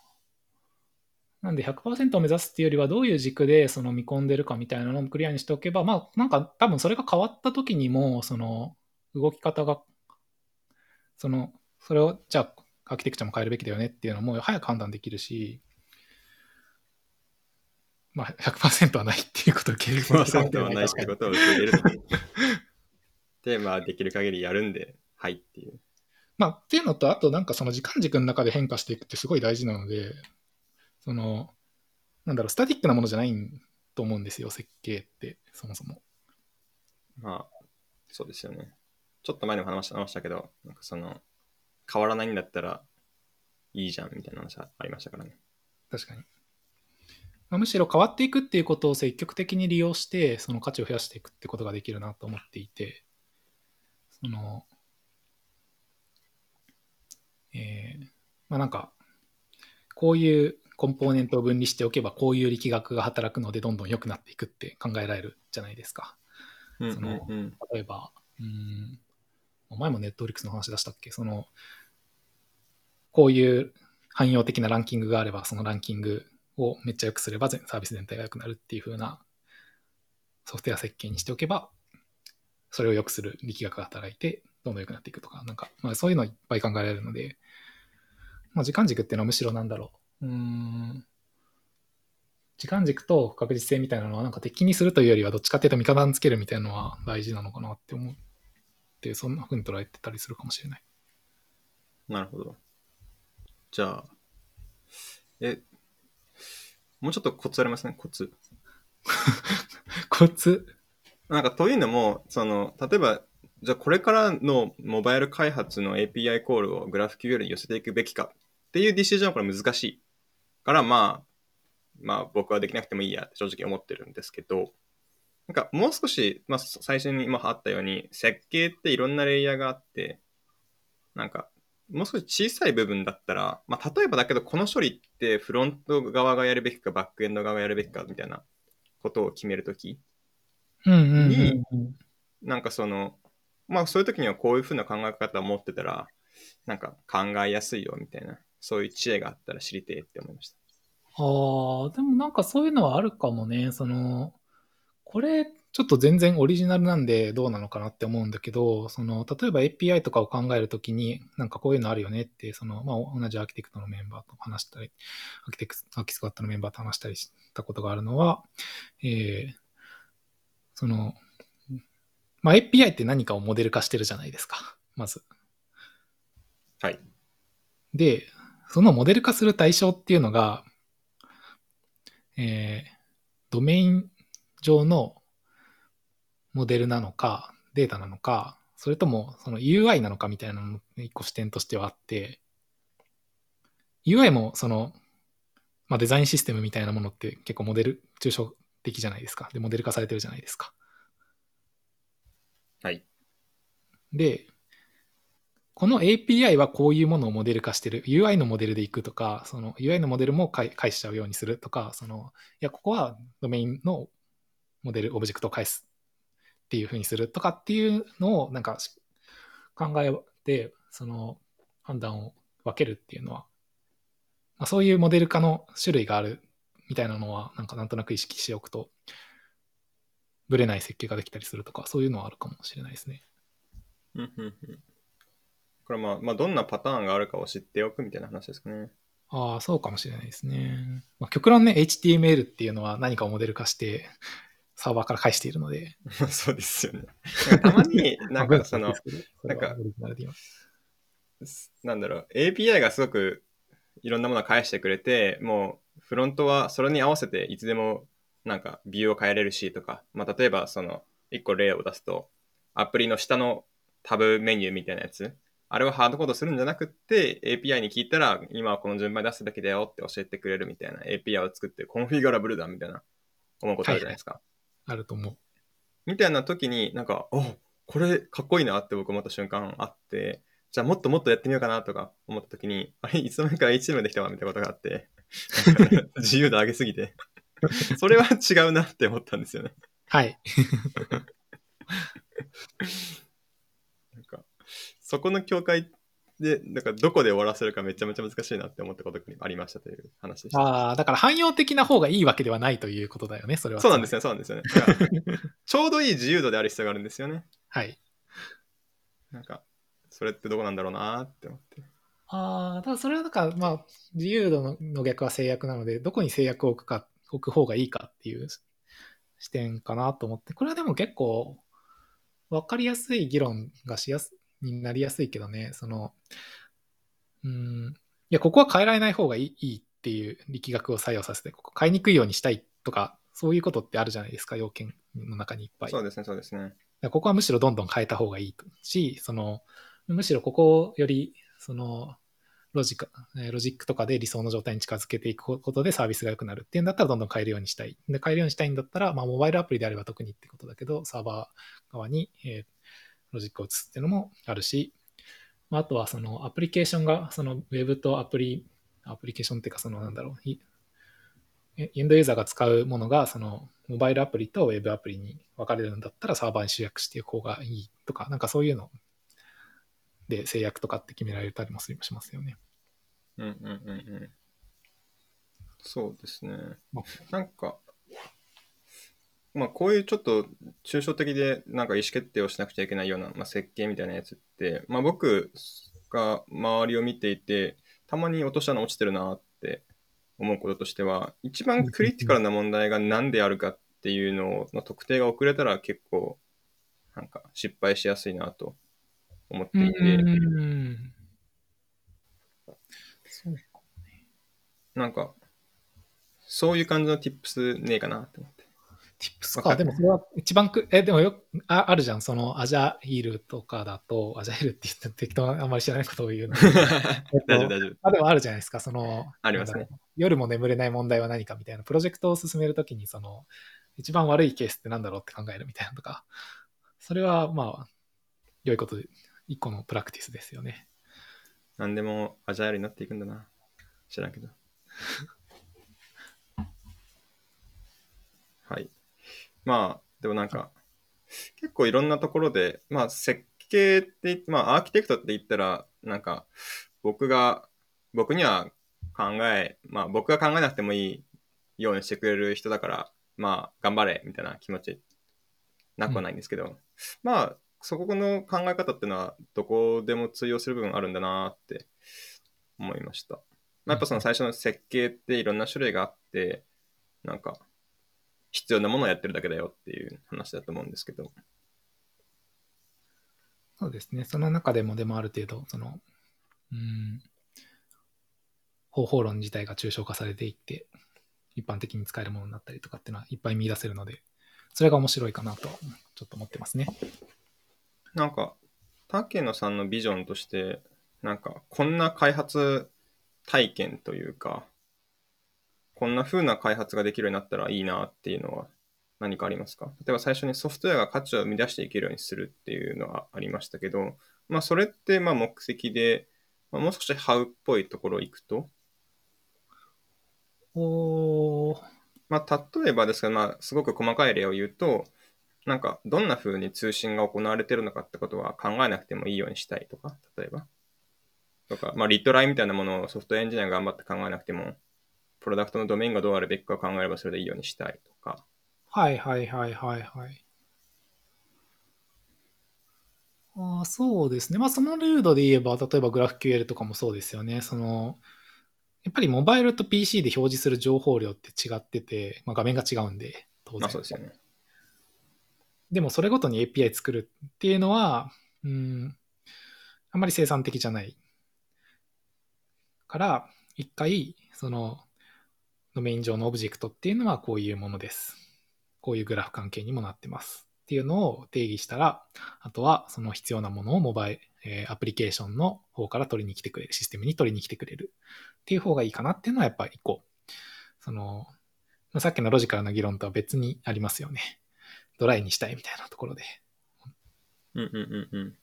なんで100%を目指すっていうよりは、どういう軸でその見込んでるかみたいなのをクリアにしておけば、まあ、なんか多分それが変わった時にも、その動き方が、その、それを、じゃあ、アーキテクチャも変えるべきだよねっていうのも早く判断できるし、まあ100%はないっていうことを受け入れる。100%はないってことを受け入れる。で、まあ、できる限りやるんで、はいっていう。まあ、っていうのと、あとなんかその時間軸の中で変化していくってすごい大事なので、その、なんだろう、スタティックなものじゃないと思うんですよ、設計って、そもそも。まあ、そうですよね。ちょっと前にも話しましたけど、なんかその、変わらないんだったらいいじゃんみたいな話ありましたからね。確かに。まあ、むしろ変わっていくっていうことを積極的に利用して、その価値を増やしていくってことができるなと思っていて、その、えー、まあなんか、こういうコンポーネントを分離しておけば、こういう力学が働くので、どんどん良くなっていくって考えられるじゃないですか。その例えば、うん、前もネットフリックスの話出したっけ？その、こういう汎用的なランキングがあれば、そのランキングをめっちゃ良くすればサービス全体が良くなるっていう風なソフトウェア設計にしておけば、それを良くする力学が働いて、どんどん良くなっていくとか、なんか、まあそういうのいっぱい考えられるので、まあ時間軸っていうのはむしろなんだろう。うん。時間軸と確実性みたいなのはなんか敵にするというよりはどっちかっていうと味方につけるみたいなのは大事なのかなって思って、そんな風に捉えてたりするかもしれない。なるほど。じゃあ、え、もうちょっとコツありますね、コツ。コツ？なんかというのも、その、例えば、じゃあこれからのモバイル開発の API コールを GraphQL に寄せていくべきかっていうディシジョンはこれ難しい。からまあ、まあ僕はできなくてもいいやって正直思ってるんですけど、なんかもう少し、まあ最初に今あったように、設計っていろんなレイヤーがあって、なんかもう少し小さい部分だったら、まあ、例えばだけど、この処理ってフロント側がやるべきか、バックエンド側がやるべきかみたいなことを決めるときに、なんかその、まあそういう時にはこういうふうな考え方を持ってたら、なんか考えやすいよみたいな、そういう知恵があったら知りてえって思いました。ああ、でもなんかそういうのはあるかもね。その、これちょっと全然オリジナルなんでどうなのかなって思うんだけど、その、例えば API とかを考えるときに、なんかこういうのあるよねって、その、まあ、同じアーキテクトのメンバーと話したり、アーキテクト、アーキスクワットのメンバーと話したりしたことがあるのは、えー、その、まあ、API って何かをモデル化してるじゃないですか、まず。はい。で、そのモデル化する対象っていうのが、えー、ドメイン上のモデルなのか、データなのか、それともその UI なのかみたいなの一個視点としてはあって、UI もその、まあ、デザインシステムみたいなものって結構モデル、抽象的じゃないですか。で、モデル化されてるじゃないですか。はい。で、この API はこういうものをモデル化してる。UI のモデルでいくとか、その UI のモデルも返しちゃうようにするとか、その、いや、ここはドメインのモデル、オブジェクトを返すっていうふうにするとかっていうのをなんか考えてその判断を分けるっていうのは、まあ、そういうモデル化の種類があるみたいなのはなんかなんとなく意識しておくとぶれない設計ができたりするとかそういうのはあるかもしれないですね。これまあ、まあ、どんなパターンがあるかを知っておくみたいな話ですかね。ああ、そうかもしれないですね。まあ、極論ね、HTML っていうのは何かをモデル化してサーバーから返しているので。そうですよね。たまに、なんかその、なんか、なんだろう、API がすごくいろんなものを返してくれて、もうフロントはそれに合わせていつでもなんかビューを変えれるしとか、まあ、例えばその一個例を出すと、アプリの下のタブメニューみたいなやつ、あれをハードコードするんじゃなくて、API に聞いたら、今はこの順番出すべきだよって教えてくれるみたいな API を作って、コンフィグラブルだみたいな思うことあるじゃないですか。はいあると思う。みたいな時になんか、おこれかっこいいなって僕思った瞬間あって、じゃあもっともっとやってみようかなとか思った時に、あれ、いつの間にか HTML できたわみたいなことがあって、自由度上げすぎて、それは違うなって思ったんですよね。はい。なんか、そこの境界で、だからどこで終わらせるかめちゃめちゃ難しいなって思ったことがありましたという話でした。ああ、だから汎用的な方がいいわけではないということだよね、それは。ね。そうなんですね、そうなんですよね。ちょうどいい自由度である必要があるんですよね。はい。なんか、それってどこなんだろうなって思って。ああ、だからそれはなんか、まあ、自由度のの逆は制約なので、どこに制約を置くか、置く方がいいかっていう視点かなと思って、これはでも結構、わかりやすい議論がしやす、になりやすいけどね、その、うん、いや、ここは変えられない方がいいいいっていう力学を作用させて、ここ変えにくいようにしたいとか、そういうことってあるじゃないですか、要件の中にいっぱい。そうですね、そうですね。ここはむしろどんどん変えた方がいいし、その、むしろここをより、その、ロジカえーロジックとかで理想の状態に近づけていくことでサービスが良くなるっていうんだったらどんどん変えるようにしたい。で、変えるようにしたいんだったら、まあ、モバイルアプリであれば特にってことだけど、サーバー側に、えーロジックを移すっていうのもあるし、まあ、あとはそのアプリケーションが、そのウェブとアプリ、アプリケーションっていうか、そのなんだろう、エンドユーザーが使うものが、そのモバイルアプリとウェブアプリに分かれるんだったらサーバーに集約していく方がいいとか、なんかそういうので制約とかって決められたりもしますよね。うんうんうんうん。そうですねま。なんか、まあこういうちょっと抽象的でなんか意思決定をしなくちゃいけないような、まあ、設計みたいなやつって、まあ僕が周りを見ていて、たまに落としたの落ちてるなって思うこととしては、一番クリティカルな問題が何であるかっていうのの特定が遅れたら結構なんか失敗しやすいなと思っていて、なんか、そういう感じの tips ねえかなって思って。Tips か。でもそれは一番く、え、でもよあ、あるじゃん。そのアジャイルとかだと、アジャイルって言って適当なあんまり知らないことを言うの。大丈夫、大丈夫。あでもあるじゃないですか、その、ありますね夜も眠れない問題は何かみたいな、プロジェクトを進めるときに、その、一番悪いケースってなんだろうって考えるみたいなのとか、それはまあ、良いことで、一個のプラクティスですよね。何でもアジャイルになっていくんだな。知らんけど。はい。まあ、でもなんか、結構いろんなところで、まあ、設計って、まあ、アーキテクトって言ったら、なんか、僕が、僕には考え、まあ、僕が考えなくてもいいようにしてくれる人だから、まあ、頑張れ、みたいな気持ちなくはないんですけど、まあ、そこの考え方っていうのは、どこでも通用する部分あるんだなって思いました。まあ、やっぱその最初の設計っていろんな種類があって、なんか、必要なものをやってるだけだよっていう話だと思うんですけど。そうですね。その中でも、でもある程度、その、うん、方法論自体が抽象化されていって、一般的に使えるものになったりとかっていうのはいっぱい見出せるので、それが面白いかなと、ちょっと思ってますね。なんか、竹野さんのビジョンとして、なんか、こんな開発体験というか、こんな風な開発ができるようになったらいいなっていうのは何かありますか？例えば最初にソフトウェアが価値を生み出していけるようにするっていうのはありましたけど、まあそれってまあ目的で、まあ、もう少しハウっぽいところ行くと、おー。まあ、例えばですけど、まあ、すごく細かい例を言うと、なんか、どんな風に通信が行われてるのかってことは考えなくてもいいようにしたいとか、例えば？とか、まあ、リットラインみたいなものをソフトエンジニアが頑張って考えなくても、プロダクトのドメインがどうあるべきかを考えればそれでいいようにしたいとか。はいはいはいはいはい。あーそうですね。まあそのルードで言えば、例えば GraphQL とかもそうですよね。その、やっぱりモバイルと PC で表示する情報量って違ってて、まあ、画面が違うんで、当然。まあそうですよね。でもそれごとに API 作るっていうのは、うん、あんまり生産的じゃない。から、一回、その、ドメイン上のオブジェクトっていうのはこういうものです。こういうグラフ関係にもなってます。っていうのを定義したら、あとはその必要なものをモバイル、えーアプリケーションの方から取りに来てくれる、システムに取りに来てくれるっていう方がいいかなっていうのはやっぱり一個、その、まあさっきのロジカルな議論とは別にありますよね。ドライにしたいみたいなところで。うんうんうんうん。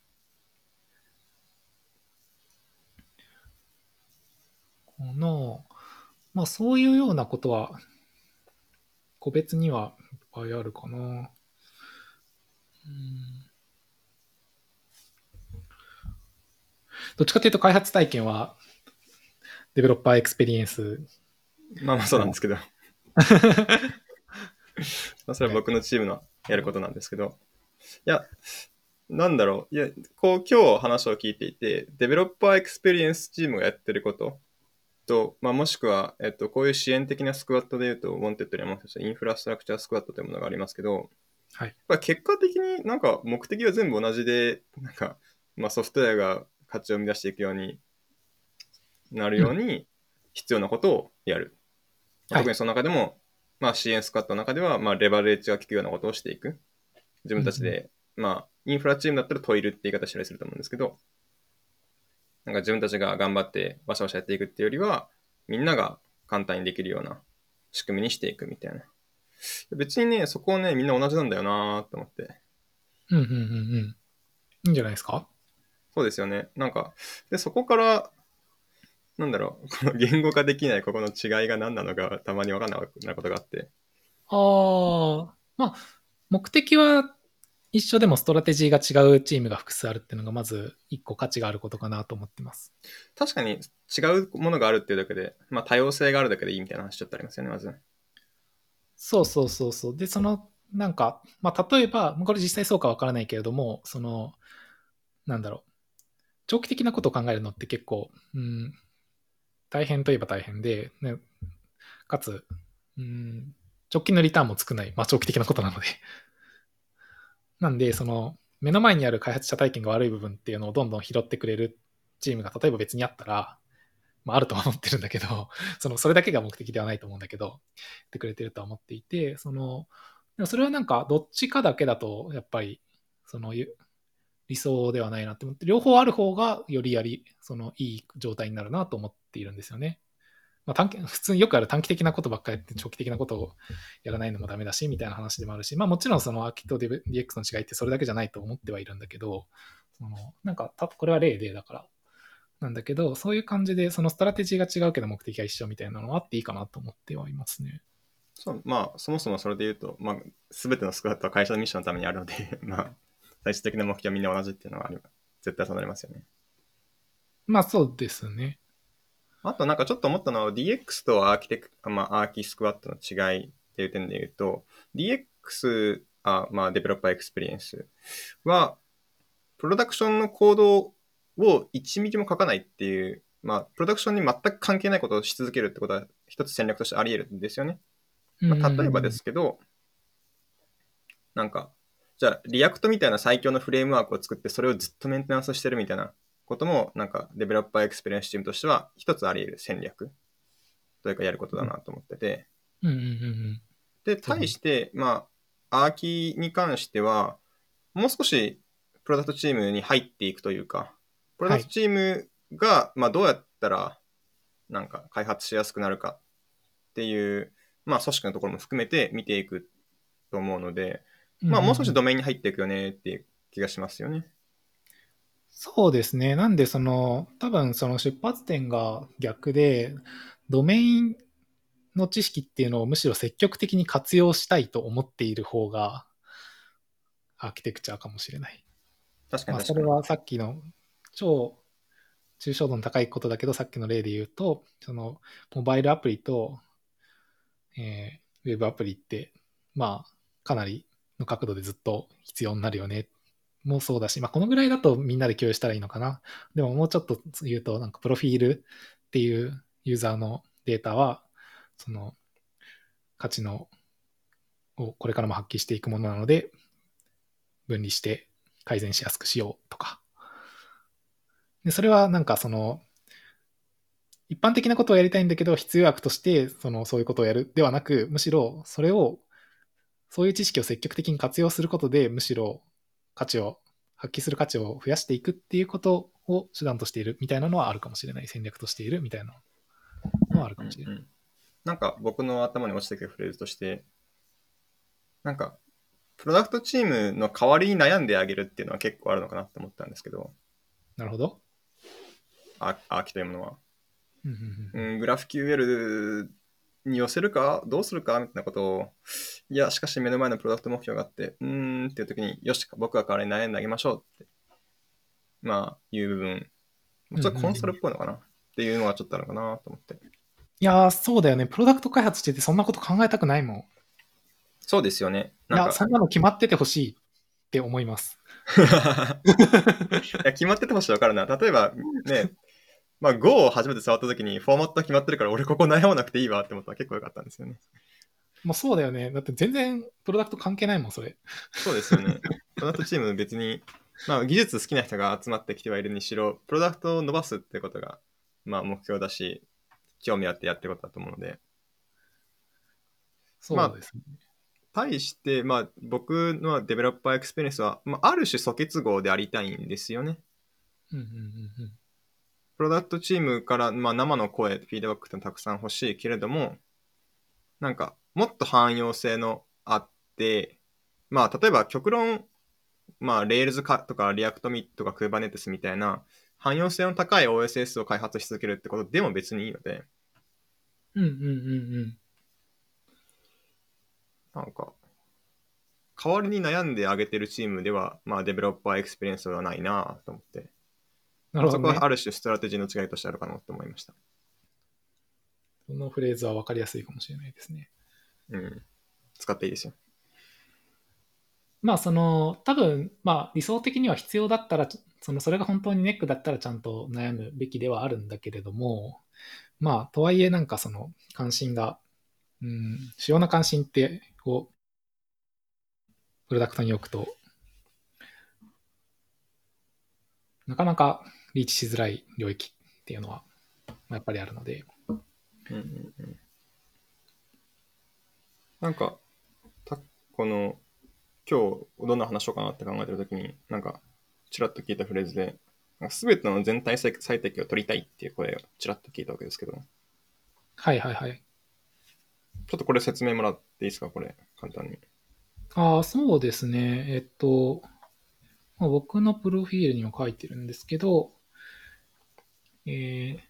この、まあそういうようなことは、個別にはいっぱいあるかな。うんどっちかというと開発体験は、 developer experience。まあまあそうなんですけど。まあそれは僕のチームのやることなんですけど。いや、なんだろう。いや、こう今日話を聞いていて、 developer experience チームがやってることと、まあ、もしくは、えっと、こういう支援的な squad で言うと、ウォンテッドリーにもインフラストラクチャー squad というものがありますけど、はい。まあ、結果的になんか目的は全部同じで、なんか、まあ、ソフトウェアが価値を生み出していくようになるように必要なことをやる。はい特にその中でも、まあ、支援 squad の中では、まあ、レバレッジが効くようなことをしていく。自分たちで、まあ、インフラチームだったらトイルって言い方したりすると思うんですけど、なんか自分たちが頑張ってバシャバシャやっていくっていうよりは、みんなが簡単にできるような仕組みにしていくみたいな。別にね、そこはね、みんな同じなんだよなーと思って。うんうんうんうん。いいんじゃないですか？そうですよね。なんか、で、そこから、なんだろう、この言語化できないここの違いが何なのかたまに分かんなくなることがあって。ああ、まあ、目的は一緒でもストラテジーが違うチームが複数あるっていうのがまず一個価値があることかなと思ってます。確かに違うものがあるっていうだけで、まあ多様性があるだけでいいみたいな話ちょっとありますよね、まず。そうそうそうそう。で、その、なんか、まあ、例えば、これ実際そうかわからないけれども、その、なんだろう。長期的なことを考えるのって結構、うん、大変といえば大変で、ね、かつ、うん、直近のリターンも少ない、まあ、長期的なことなので。なんで、その、目の前にある開発者体験が悪い部分っていうのをどんどん拾ってくれるチームが例えば別にあったら、まあ、あるとは思ってるんだけど、その、それだけが目的ではないと思うんだけど、ってくれてるとは思っていて、その、でもそれはなんかどっちかだけだと、やっぱり、その、ゆ理想ではないなって思って、両方ある方がよりやり、その、いい状態になるなと思っているんですよね。まあ、短期 普通によくある短期的なことばっかりやって長期的なことをやらないのもダメだしみたいな話でもあるし、まあ、もちろんそのアーキと DX の違いってそれだけじゃないと思ってはいるんだけどそのなんかたこれは例でだからなんだけどそういう感じでそのストラテジーが違うけど目的が一緒みたいなのはあっていいかなと思ってはいますね。そうまあ、そもそもそれで言うと、まあ、すべてのスクワットは会社のミッションのためにあるので、まあ、最終的な目標はみんな同じっていうのはあり絶対そうなりますよね。まあそうですね。あとなんかちょっと思ったのは DX とアーキテク、まあ、アーキ squad の違いっていう点で言うと、DX、あまあ、 developer experience は、プロダクションのコードを1ミリも書かないっていう、まあ、プロダクションに全く関係ないことをし続けるってことは一つ戦略としてあり得るんですよね。まあ、例えばですけど、なんか、じゃあ、 React みたいな最強のフレームワークを作って、それをずっとメンテナンスしてるみたいなことも、なんか、 developer experience チームとしては、一つあり得る戦略というか、やることだなと思ってて。うんうん。で、対して、まあ、アーキに関しては、もう少し、プロダクトチームに入っていくというか、プロダクトチームが、まあ、どうやったら、なんか、開発しやすくなるかっていう、まあ、組織のところも含めて見ていくと思うので、まあ、もう少しドメインに入っていくよねっていう気がしますよね。そうですね。なんで、その、多分その出発点が逆で、ドメインの知識っていうのをむしろ積極的に活用したいと思っている方が、アーキテクチャーかもしれない。まあ、確かに確かに。それはさっきの超抽象度の高いことだけど、さっきの例で言うと、そのモバイルアプリと、えーウェブアプリって、まあ、かなりの角度でずっと必要になるよね。もそうだし、まあ、このぐらいだとみんなで共有したらいいのかな。でももうちょっと言うと、なんかプロフィールっていうユーザーのデータは、その価値のをこれからも発揮していくものなので、分離して改善しやすくしようとか。でそれはなんかその、一般的なことをやりたいんだけど、必要悪としてそのそういうことをやるではなく、むしろそれを、そういう知識を積極的に活用することで、むしろ価値を、発揮する価値を増やしていくっていうことを手段としているみたいなのはあるかもしれない。戦略としているみたいなのはあるかもしれない。うんうんなんか僕の頭に落ちてくるフレーズとして、なんか、プロダクトチームの代わりに悩んであげるっていうのは結構あるのかなって思ったんですけど、なるほど。アアーキというものは。うん、グラフ QL に寄せるか？どうするか？みたいなことを、いや、しかし目の前のプロダクト目標があって、うーんっていう時に、よし、僕が代わりに悩んであげましょうって、まあ、いう部分ちょっとコンサルっぽいのかな、っていうのがちょっとあるかなと思って。いやー、そうだよね。プロダクト開発しててそんなこと考えたくないもん。そうですよね。いや、そんなの決まっててほしいって思います。いや決まっててほしいわかるな。例えばね、まあ Go を初めて触った時にフォーマット決まってるから俺ここ悩まなくていいわって思ったら結構良かったんですよね。もうそうだよね。だって全然プロダクト関係ないもん、それ。そうですよね。プロダクトチーム別に、まあ技術好きな人が集まってきてはいるにしろ、プロダクトを伸ばすってことが、まあ目標だし、興味あってやってることだと思うので、そうですね。対して、まあ僕の developer experience は、まあある種疎結合でありたいんですよね。うんうんうんうん。プロダクトチームから、まあ、生の声、フィードバックってのたくさん欲しいけれども、なんか、もっと汎用性のあって、まあ、例えば極論、まあ、Rails かとか React とか Kubernetes みたいな、汎用性の高い OSS を開発し続けるってことでも別にいいので、うんうんうんうん。なんか、代わりに悩んであげてるチームでは、まあ、 developer experience はないなと思って、なるほど、ねそこは。ある種ストラテジーの違いとしてあるかなと思いました。そのフレーズは分かりやすいかもしれないですね。うん。使っていいですよ。まあ、その、多分、まあ、理想的には必要だったら、その、それが本当にネックだったらちゃんと悩むべきではあるんだけれども、まあ、とはいえなんかその、関心が、うん、主要な関心って、を、プロダクトに置くと、なかなかリーチしづらい領域っていうのは、まあやっぱりあるので、うんうんうんなんか、たこの、今日どんな話しようかなって考えてるときに、なんか、ちらっと聞いたフレーズで、すべての全体最最適を取りたいっていう声をちらっと聞いたわけですけど、はいはいはい。ちょっとこれ説明もらっていいですか、これ、簡単に。ああ、そうですね。えっと、まあ、僕のプロフィールにも書いてるんですけど、えー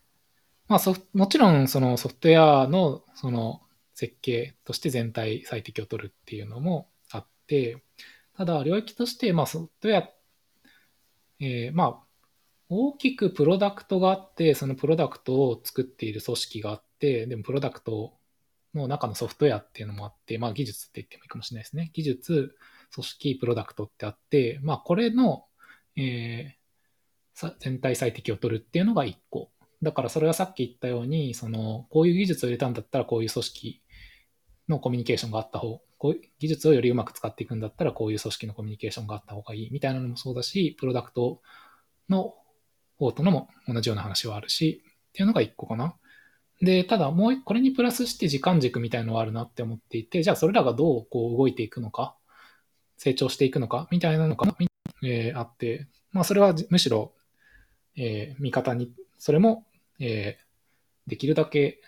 まあ、もちろんそのソフトウェアのその設計として全体最適を取るっていうのもあって、ただ領域として、まあ、ソフトウェア、えーまあ、大きくプロダクトがあって、そのプロダクトを作っている組織があって、でもプロダクトの中のソフトウェアっていうのもあって、まあ技術って言ってもいいかもしれないですね。技術、組織、プロダクトってあって、まあこれの、えー全体最適を取るっていうのが1個。だからそれはさっき言ったように、その、こういう技術を入れたんだったらこういう組織のコミュニケーションがあった方、こういう技術をよりうまく使っていくんだったらこういう組織のコミュニケーションがあった方がいいみたいなのもそうだし、プロダクトの方とのも同じような話はあるし、っていうのが1個かな。で、ただもうこれにプラスして時間軸みたいのはあるなって思っていて、じゃあそれらがどうこう動いていくのか、成長していくのか、みたいなのが、えーあって、まあそれはむしろ、えー味方に、それも、えーできるだけ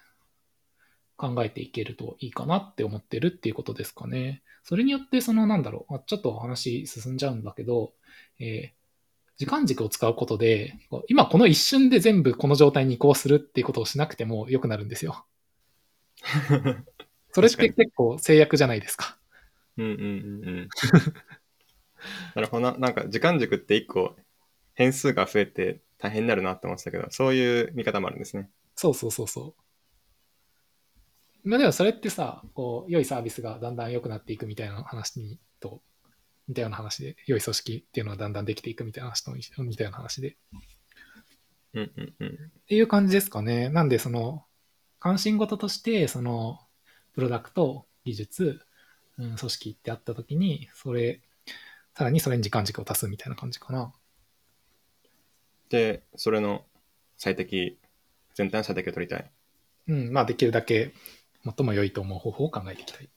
考えていけるといいかなって思ってるっていうことですかね。それによって、そのなんだろう、あちょっと話進んじゃうんだけど、えー時間軸を使うことで、今この一瞬で全部この状態に移行するっていうことをしなくても良くなるんですよ。それって結構制約じゃないですか。うんうんうんうん。なるほどな。なんか時間軸って一個変数が増えて大変になるなって思ってたけど、そういう見方もあるんですね。そうそうそうそう。まあでもそれってさ、こう、良いサービスがだんだん良くなっていくみたいな話にと、似たような話で、良い組織っていうのがだんだんできていくみたいな話と似たような話で。っうんうんうん。ていう感じですかね。なんで、その、関心事として、その、プロダクト、技術、うん、組織ってあったときに、それ、さらにそれに時間軸を足すみたいな感じかな。で、それの最適、全体の最適を取りたい。うん、まあできるだけ最も良いと思う方法を考えていきたい。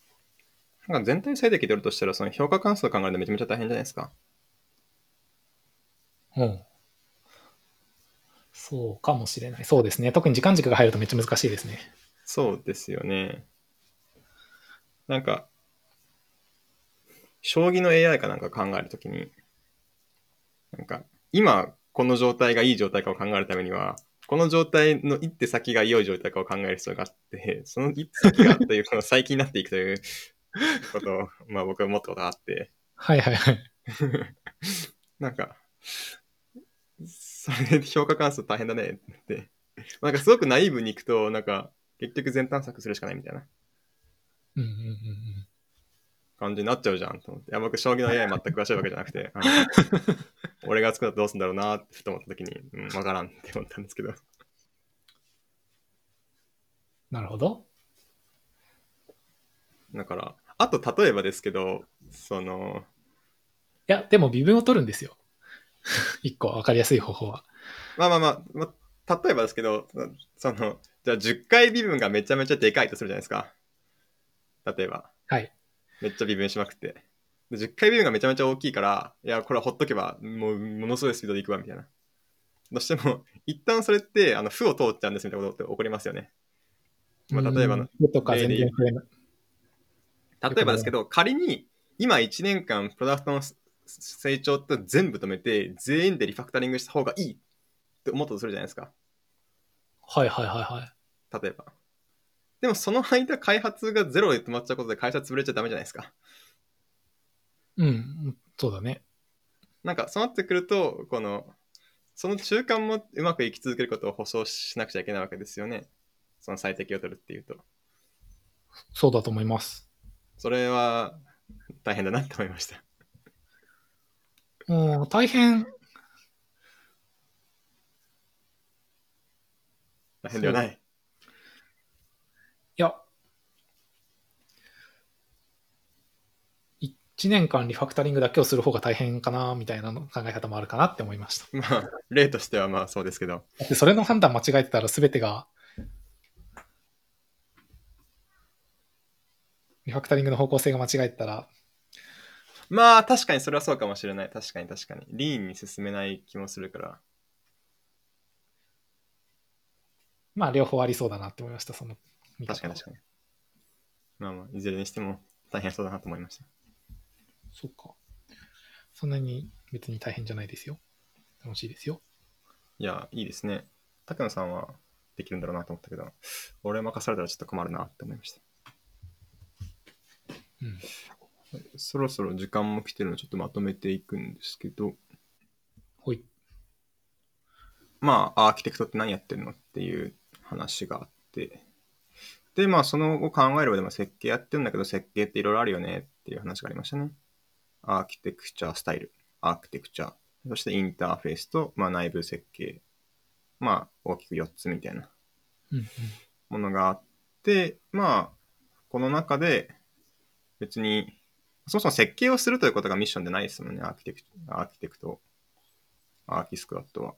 なんか全体最適取るとしたら、その評価関数を考えるのめちゃめちゃ大変じゃないですか。うん。そうかもしれない。そうですね。特に時間軸が入るとめっちゃ難しいですね。そうですよね。なんか、将棋の AI かなんか考えるときに、なんか、今この状態がいい状態かを考えるためには、この状態の一手先が良い状態かを考える必要があって、その一手先がというこの最近になっていくということを、まあ僕は思ったことがあって、はいはいはい。なんか、それで評価関数大変だねって。なんかすごくナイーブに行くと、なんか結局全探索するしかないみたいなうんうんうんうん。感じになっちゃうじゃんと思って。いや、僕、将棋の AI 全く詳しいわけじゃなくて、俺が作ったらどうするんだろうなってふと思った時に、うん、わからんって思ったんですけど。なるほど。だから、あと例えばですけど、その、いや、でも微分を取るんですよ。一個わかりやすい方法は。まあまあまあ、まあ、例えばですけど、その、じゃあ10回微分がめちゃめちゃでかいとするじゃないですか。例えば。はい。めっちゃ微分しまくって。で10回微分がめちゃめちゃ大きいから、いや、これはほっとけば、もう、ものすごいスピードでいくわ、みたいな。どうしても、一旦それって、あの、負を通っちゃうんですみたいなことって起こりますよね。まあ、例えばの、例。例えばですけど、仮に、今1年間、プロダクトの成長って全部止めて、全員でリファクタリングした方がいいって思ったとするじゃないですか。はいはいはいはい。例えば。でもその間開発がゼロで止まっちゃうことで会社潰れちゃダメじゃないですか。うん、そうだね。なんかそうなってくると、この、その中間もうまく生き続けることを保証しなくちゃいけないわけですよね。その最適を取るっていうと。そうだと思います。それは大変だなって思いました。もう大変、大変ではない。いや、1年間リファクタリングだけをする方が大変かな、みたいなの考え方もあるかなって思いました。まあ、例としてはまあそうですけど。それの判断間違えてたら全てが、リファクタリングの方向性が間違えてたら、まあ確かにそれはそうかもしれない。確かに確かに。リーンに進めない気もするから。まあ両方ありそうだなって思いました、その確かに確かに。まあまあ、いずれにしても大変そうだなと思いました。そっか。そんなに別に大変じゃないですよ。楽しいですよ。いや、いいですね。竹野さんはできるんだろうなと思ったけど、俺任されたらちょっと困るなって思いました。うん。そろそろ時間も来てるのでちょっとまとめていくんですけど、ほい。まあ、アーキテクトって何やってるのっていう話があって、で、まあ、その後考えればでも設計やってるんだけど、設計っていろいろあるよねっていう話がありましたね。アーキテクチャスタイル、アーキテクチャ、そしてインターフェースと、まあ、内部設計。まあ、大きく4つみたいな。ものがあって、まあ、この中で別に、そもそも設計をするということがミッションでないですもんね、アーキテクアーキテクト、アーキスクワットは。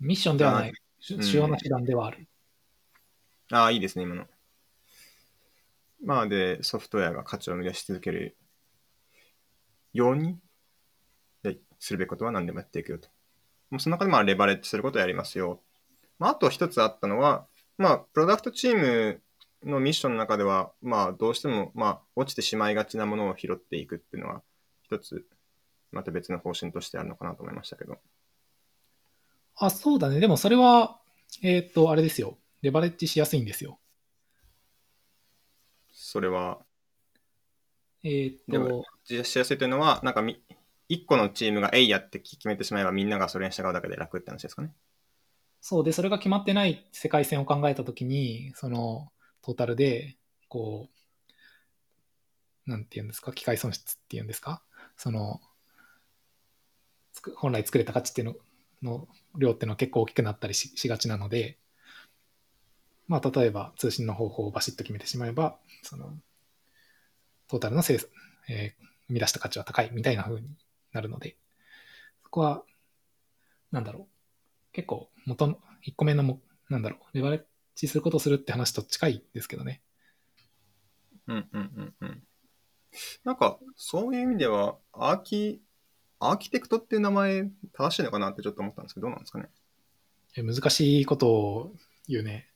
ミッションではない。うん主要な手段ではある。ああ、いいですね、今の。まあ、で、ソフトウェアが価値を生み出し続けるようにでするべきことは何でもやっていくよと。もうその中でまあレバレッジすることをやりますよ。まあ、あと一つあったのは、まあ、プロダクトチームのミッションの中では、まあ、どうしても、まあ、落ちてしまいがちなものを拾っていくっていうのは、一つ、また別の方針としてあるのかなと思いましたけど。あ、そうだね。でもそれは、えっ、と、あれですよ。レバレッジしやすいんですよ。それは、えっ、と、実しやすいというのは、なんかみ、一個のチームが A やって決めてしまえばみんながそれに従うだけで楽って話ですかね？そうで、それが決まってない世界線を考えたときに、その、トータルで、こう、なんていうんですか、機械損失っていうんですか、その、本来作れた価値っていうのの量っていうのは結構大きくなったりししがちなので、まあ、例えば通信の方法をバシッと決めてしまえば、その、トータルの生産、えー生み出した価値は高いみたいな風になるので、そこは、なんだろう、結構元の1個目のもなんだろうレバレッジすることをするって話と近いですけどねうんうんうんうん。なんか、そういう意味では、アーキ、アーキテクトっていう名前正しいのかなってちょっと思ったんですけど、どうなんですかね。え難しいことを言うね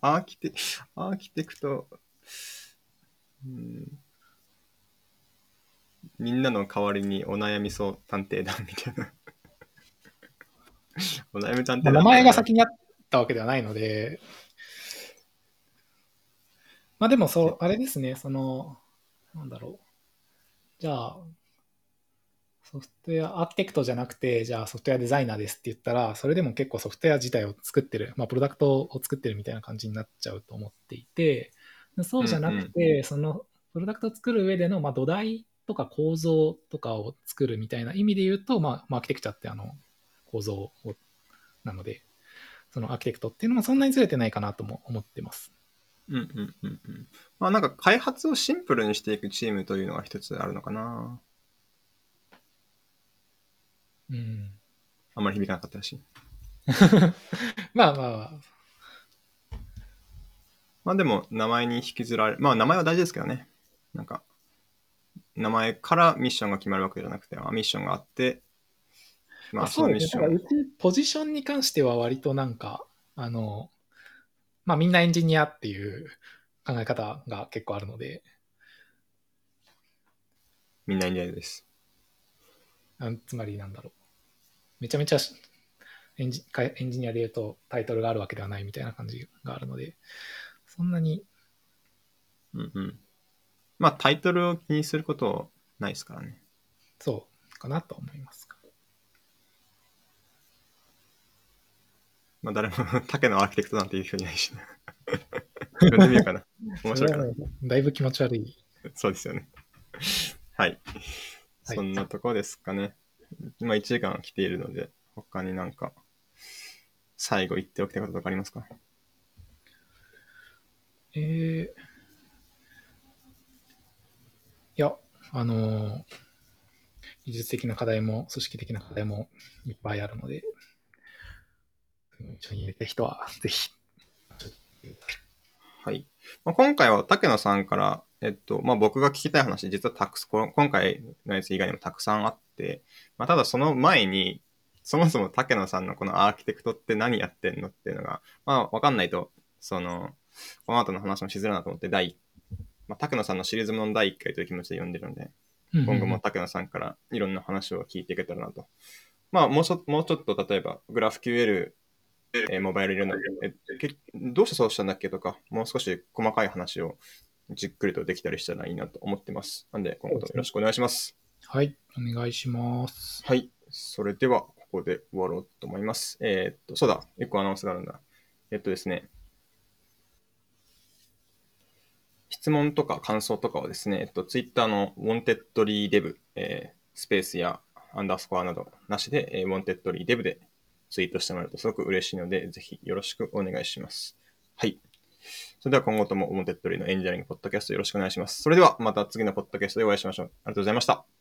アーキテ、アーキテクト、うん、みんなの代わりにお悩み相探偵団みたいな。お悩み探偵団。まあ名前が先にあったわけではないのでまあでもそう あれですねそのなんだろうじゃあソフトウェアアーキテクトじゃなくて、じゃあソフトウェアデザイナーですって言ったら、それでも結構ソフトウェア自体を作ってる、まあ、プロダクトを作ってるみたいな感じになっちゃうと思っていて、そうじゃなくて、そのプロダクトを作る上での、まあ、土台とか構造とかを作るみたいな意味で言うと、まあ、アーキテクチャってあの構造をなので、そのアーキテクトっていうのもそんなにずれてないかなとも思ってます。うんうんうんうん。まあなんか開発をシンプルにしていくチームというのが一つあるのかな。うん。あんまり響かなかったらしい。まあまあまあ。まあでも名前に引きずられまあ名前は大事ですけどね。なんか、名前からミッションが決まるわけじゃなくて、まあ、ミッションがあって、まあそのミッション。うね、うちポジションに関しては割となんか、あの、まあみんなエンジニアっていう考え方が結構あるので。みんなエンジニアです。あつまりなんだろう。めちゃめちゃエンジエンジニアで言うとタイトルがあるわけではないみたいな感じがあるので、そんなに。うんうん。まあタイトルを気にすることないですからね。そうかなと思います。まあ誰も竹のアーキテクトなんていうふうにないしね。読んでみようかな。面白いかな。だいぶ気持ち悪い。そうですよね。はい。そんなとこですかね。今1時間来ているので、他になんか、最後言っておきたいこととかありますか？えー、いや、あのー、技術的な課題も組織的な課題もいっぱいあるので、一緒に入れた人はぜひ。はい。まあ、今回は竹野さんから、えっと、まあ、僕が聞きたい話、実はたく今回のやつ以外にもたくさんあって、まあ、ただその前に、そもそも竹野さんのこのアーキテクトって何やってんのっていうのが、まあ、わかんないと、その、この後の話もしづらいなと思って、第、まあ、竹野さんのシリーズもの第1回という気持ちで読んでるので、今後も竹野さんからいろんな話を聞いていけたらなと。まあ、もうちょもうちょっと例えば、グラフ QL えー、モバイルいるんだけど、えどうしてそうしたんだっけとか、もう少し細かい話をじっくりとできたりしたらいいなと思ってます。なんで、今後ともよろしくお願いします。はい、お願いします。はい、それでは、ここで終わろうと思います。えー、っと、そうだ、一個アナウンスがあるんだ。えっとですね、質問とか感想とかはですね、えっと、Twitter の WantedLeeDev、えー、スペースやアンダースコアなどなしで、えー、WantedLeeDev でツイートしてもらえるとすごく嬉しいので、ぜひよろしくお願いします。はい。それでは今後とも表っとりのエンジニアリングポッドキャストよろしくお願いします。それではまた次のポッドキャストでお会いしましょう。ありがとうございました。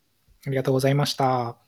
ありがとうございました。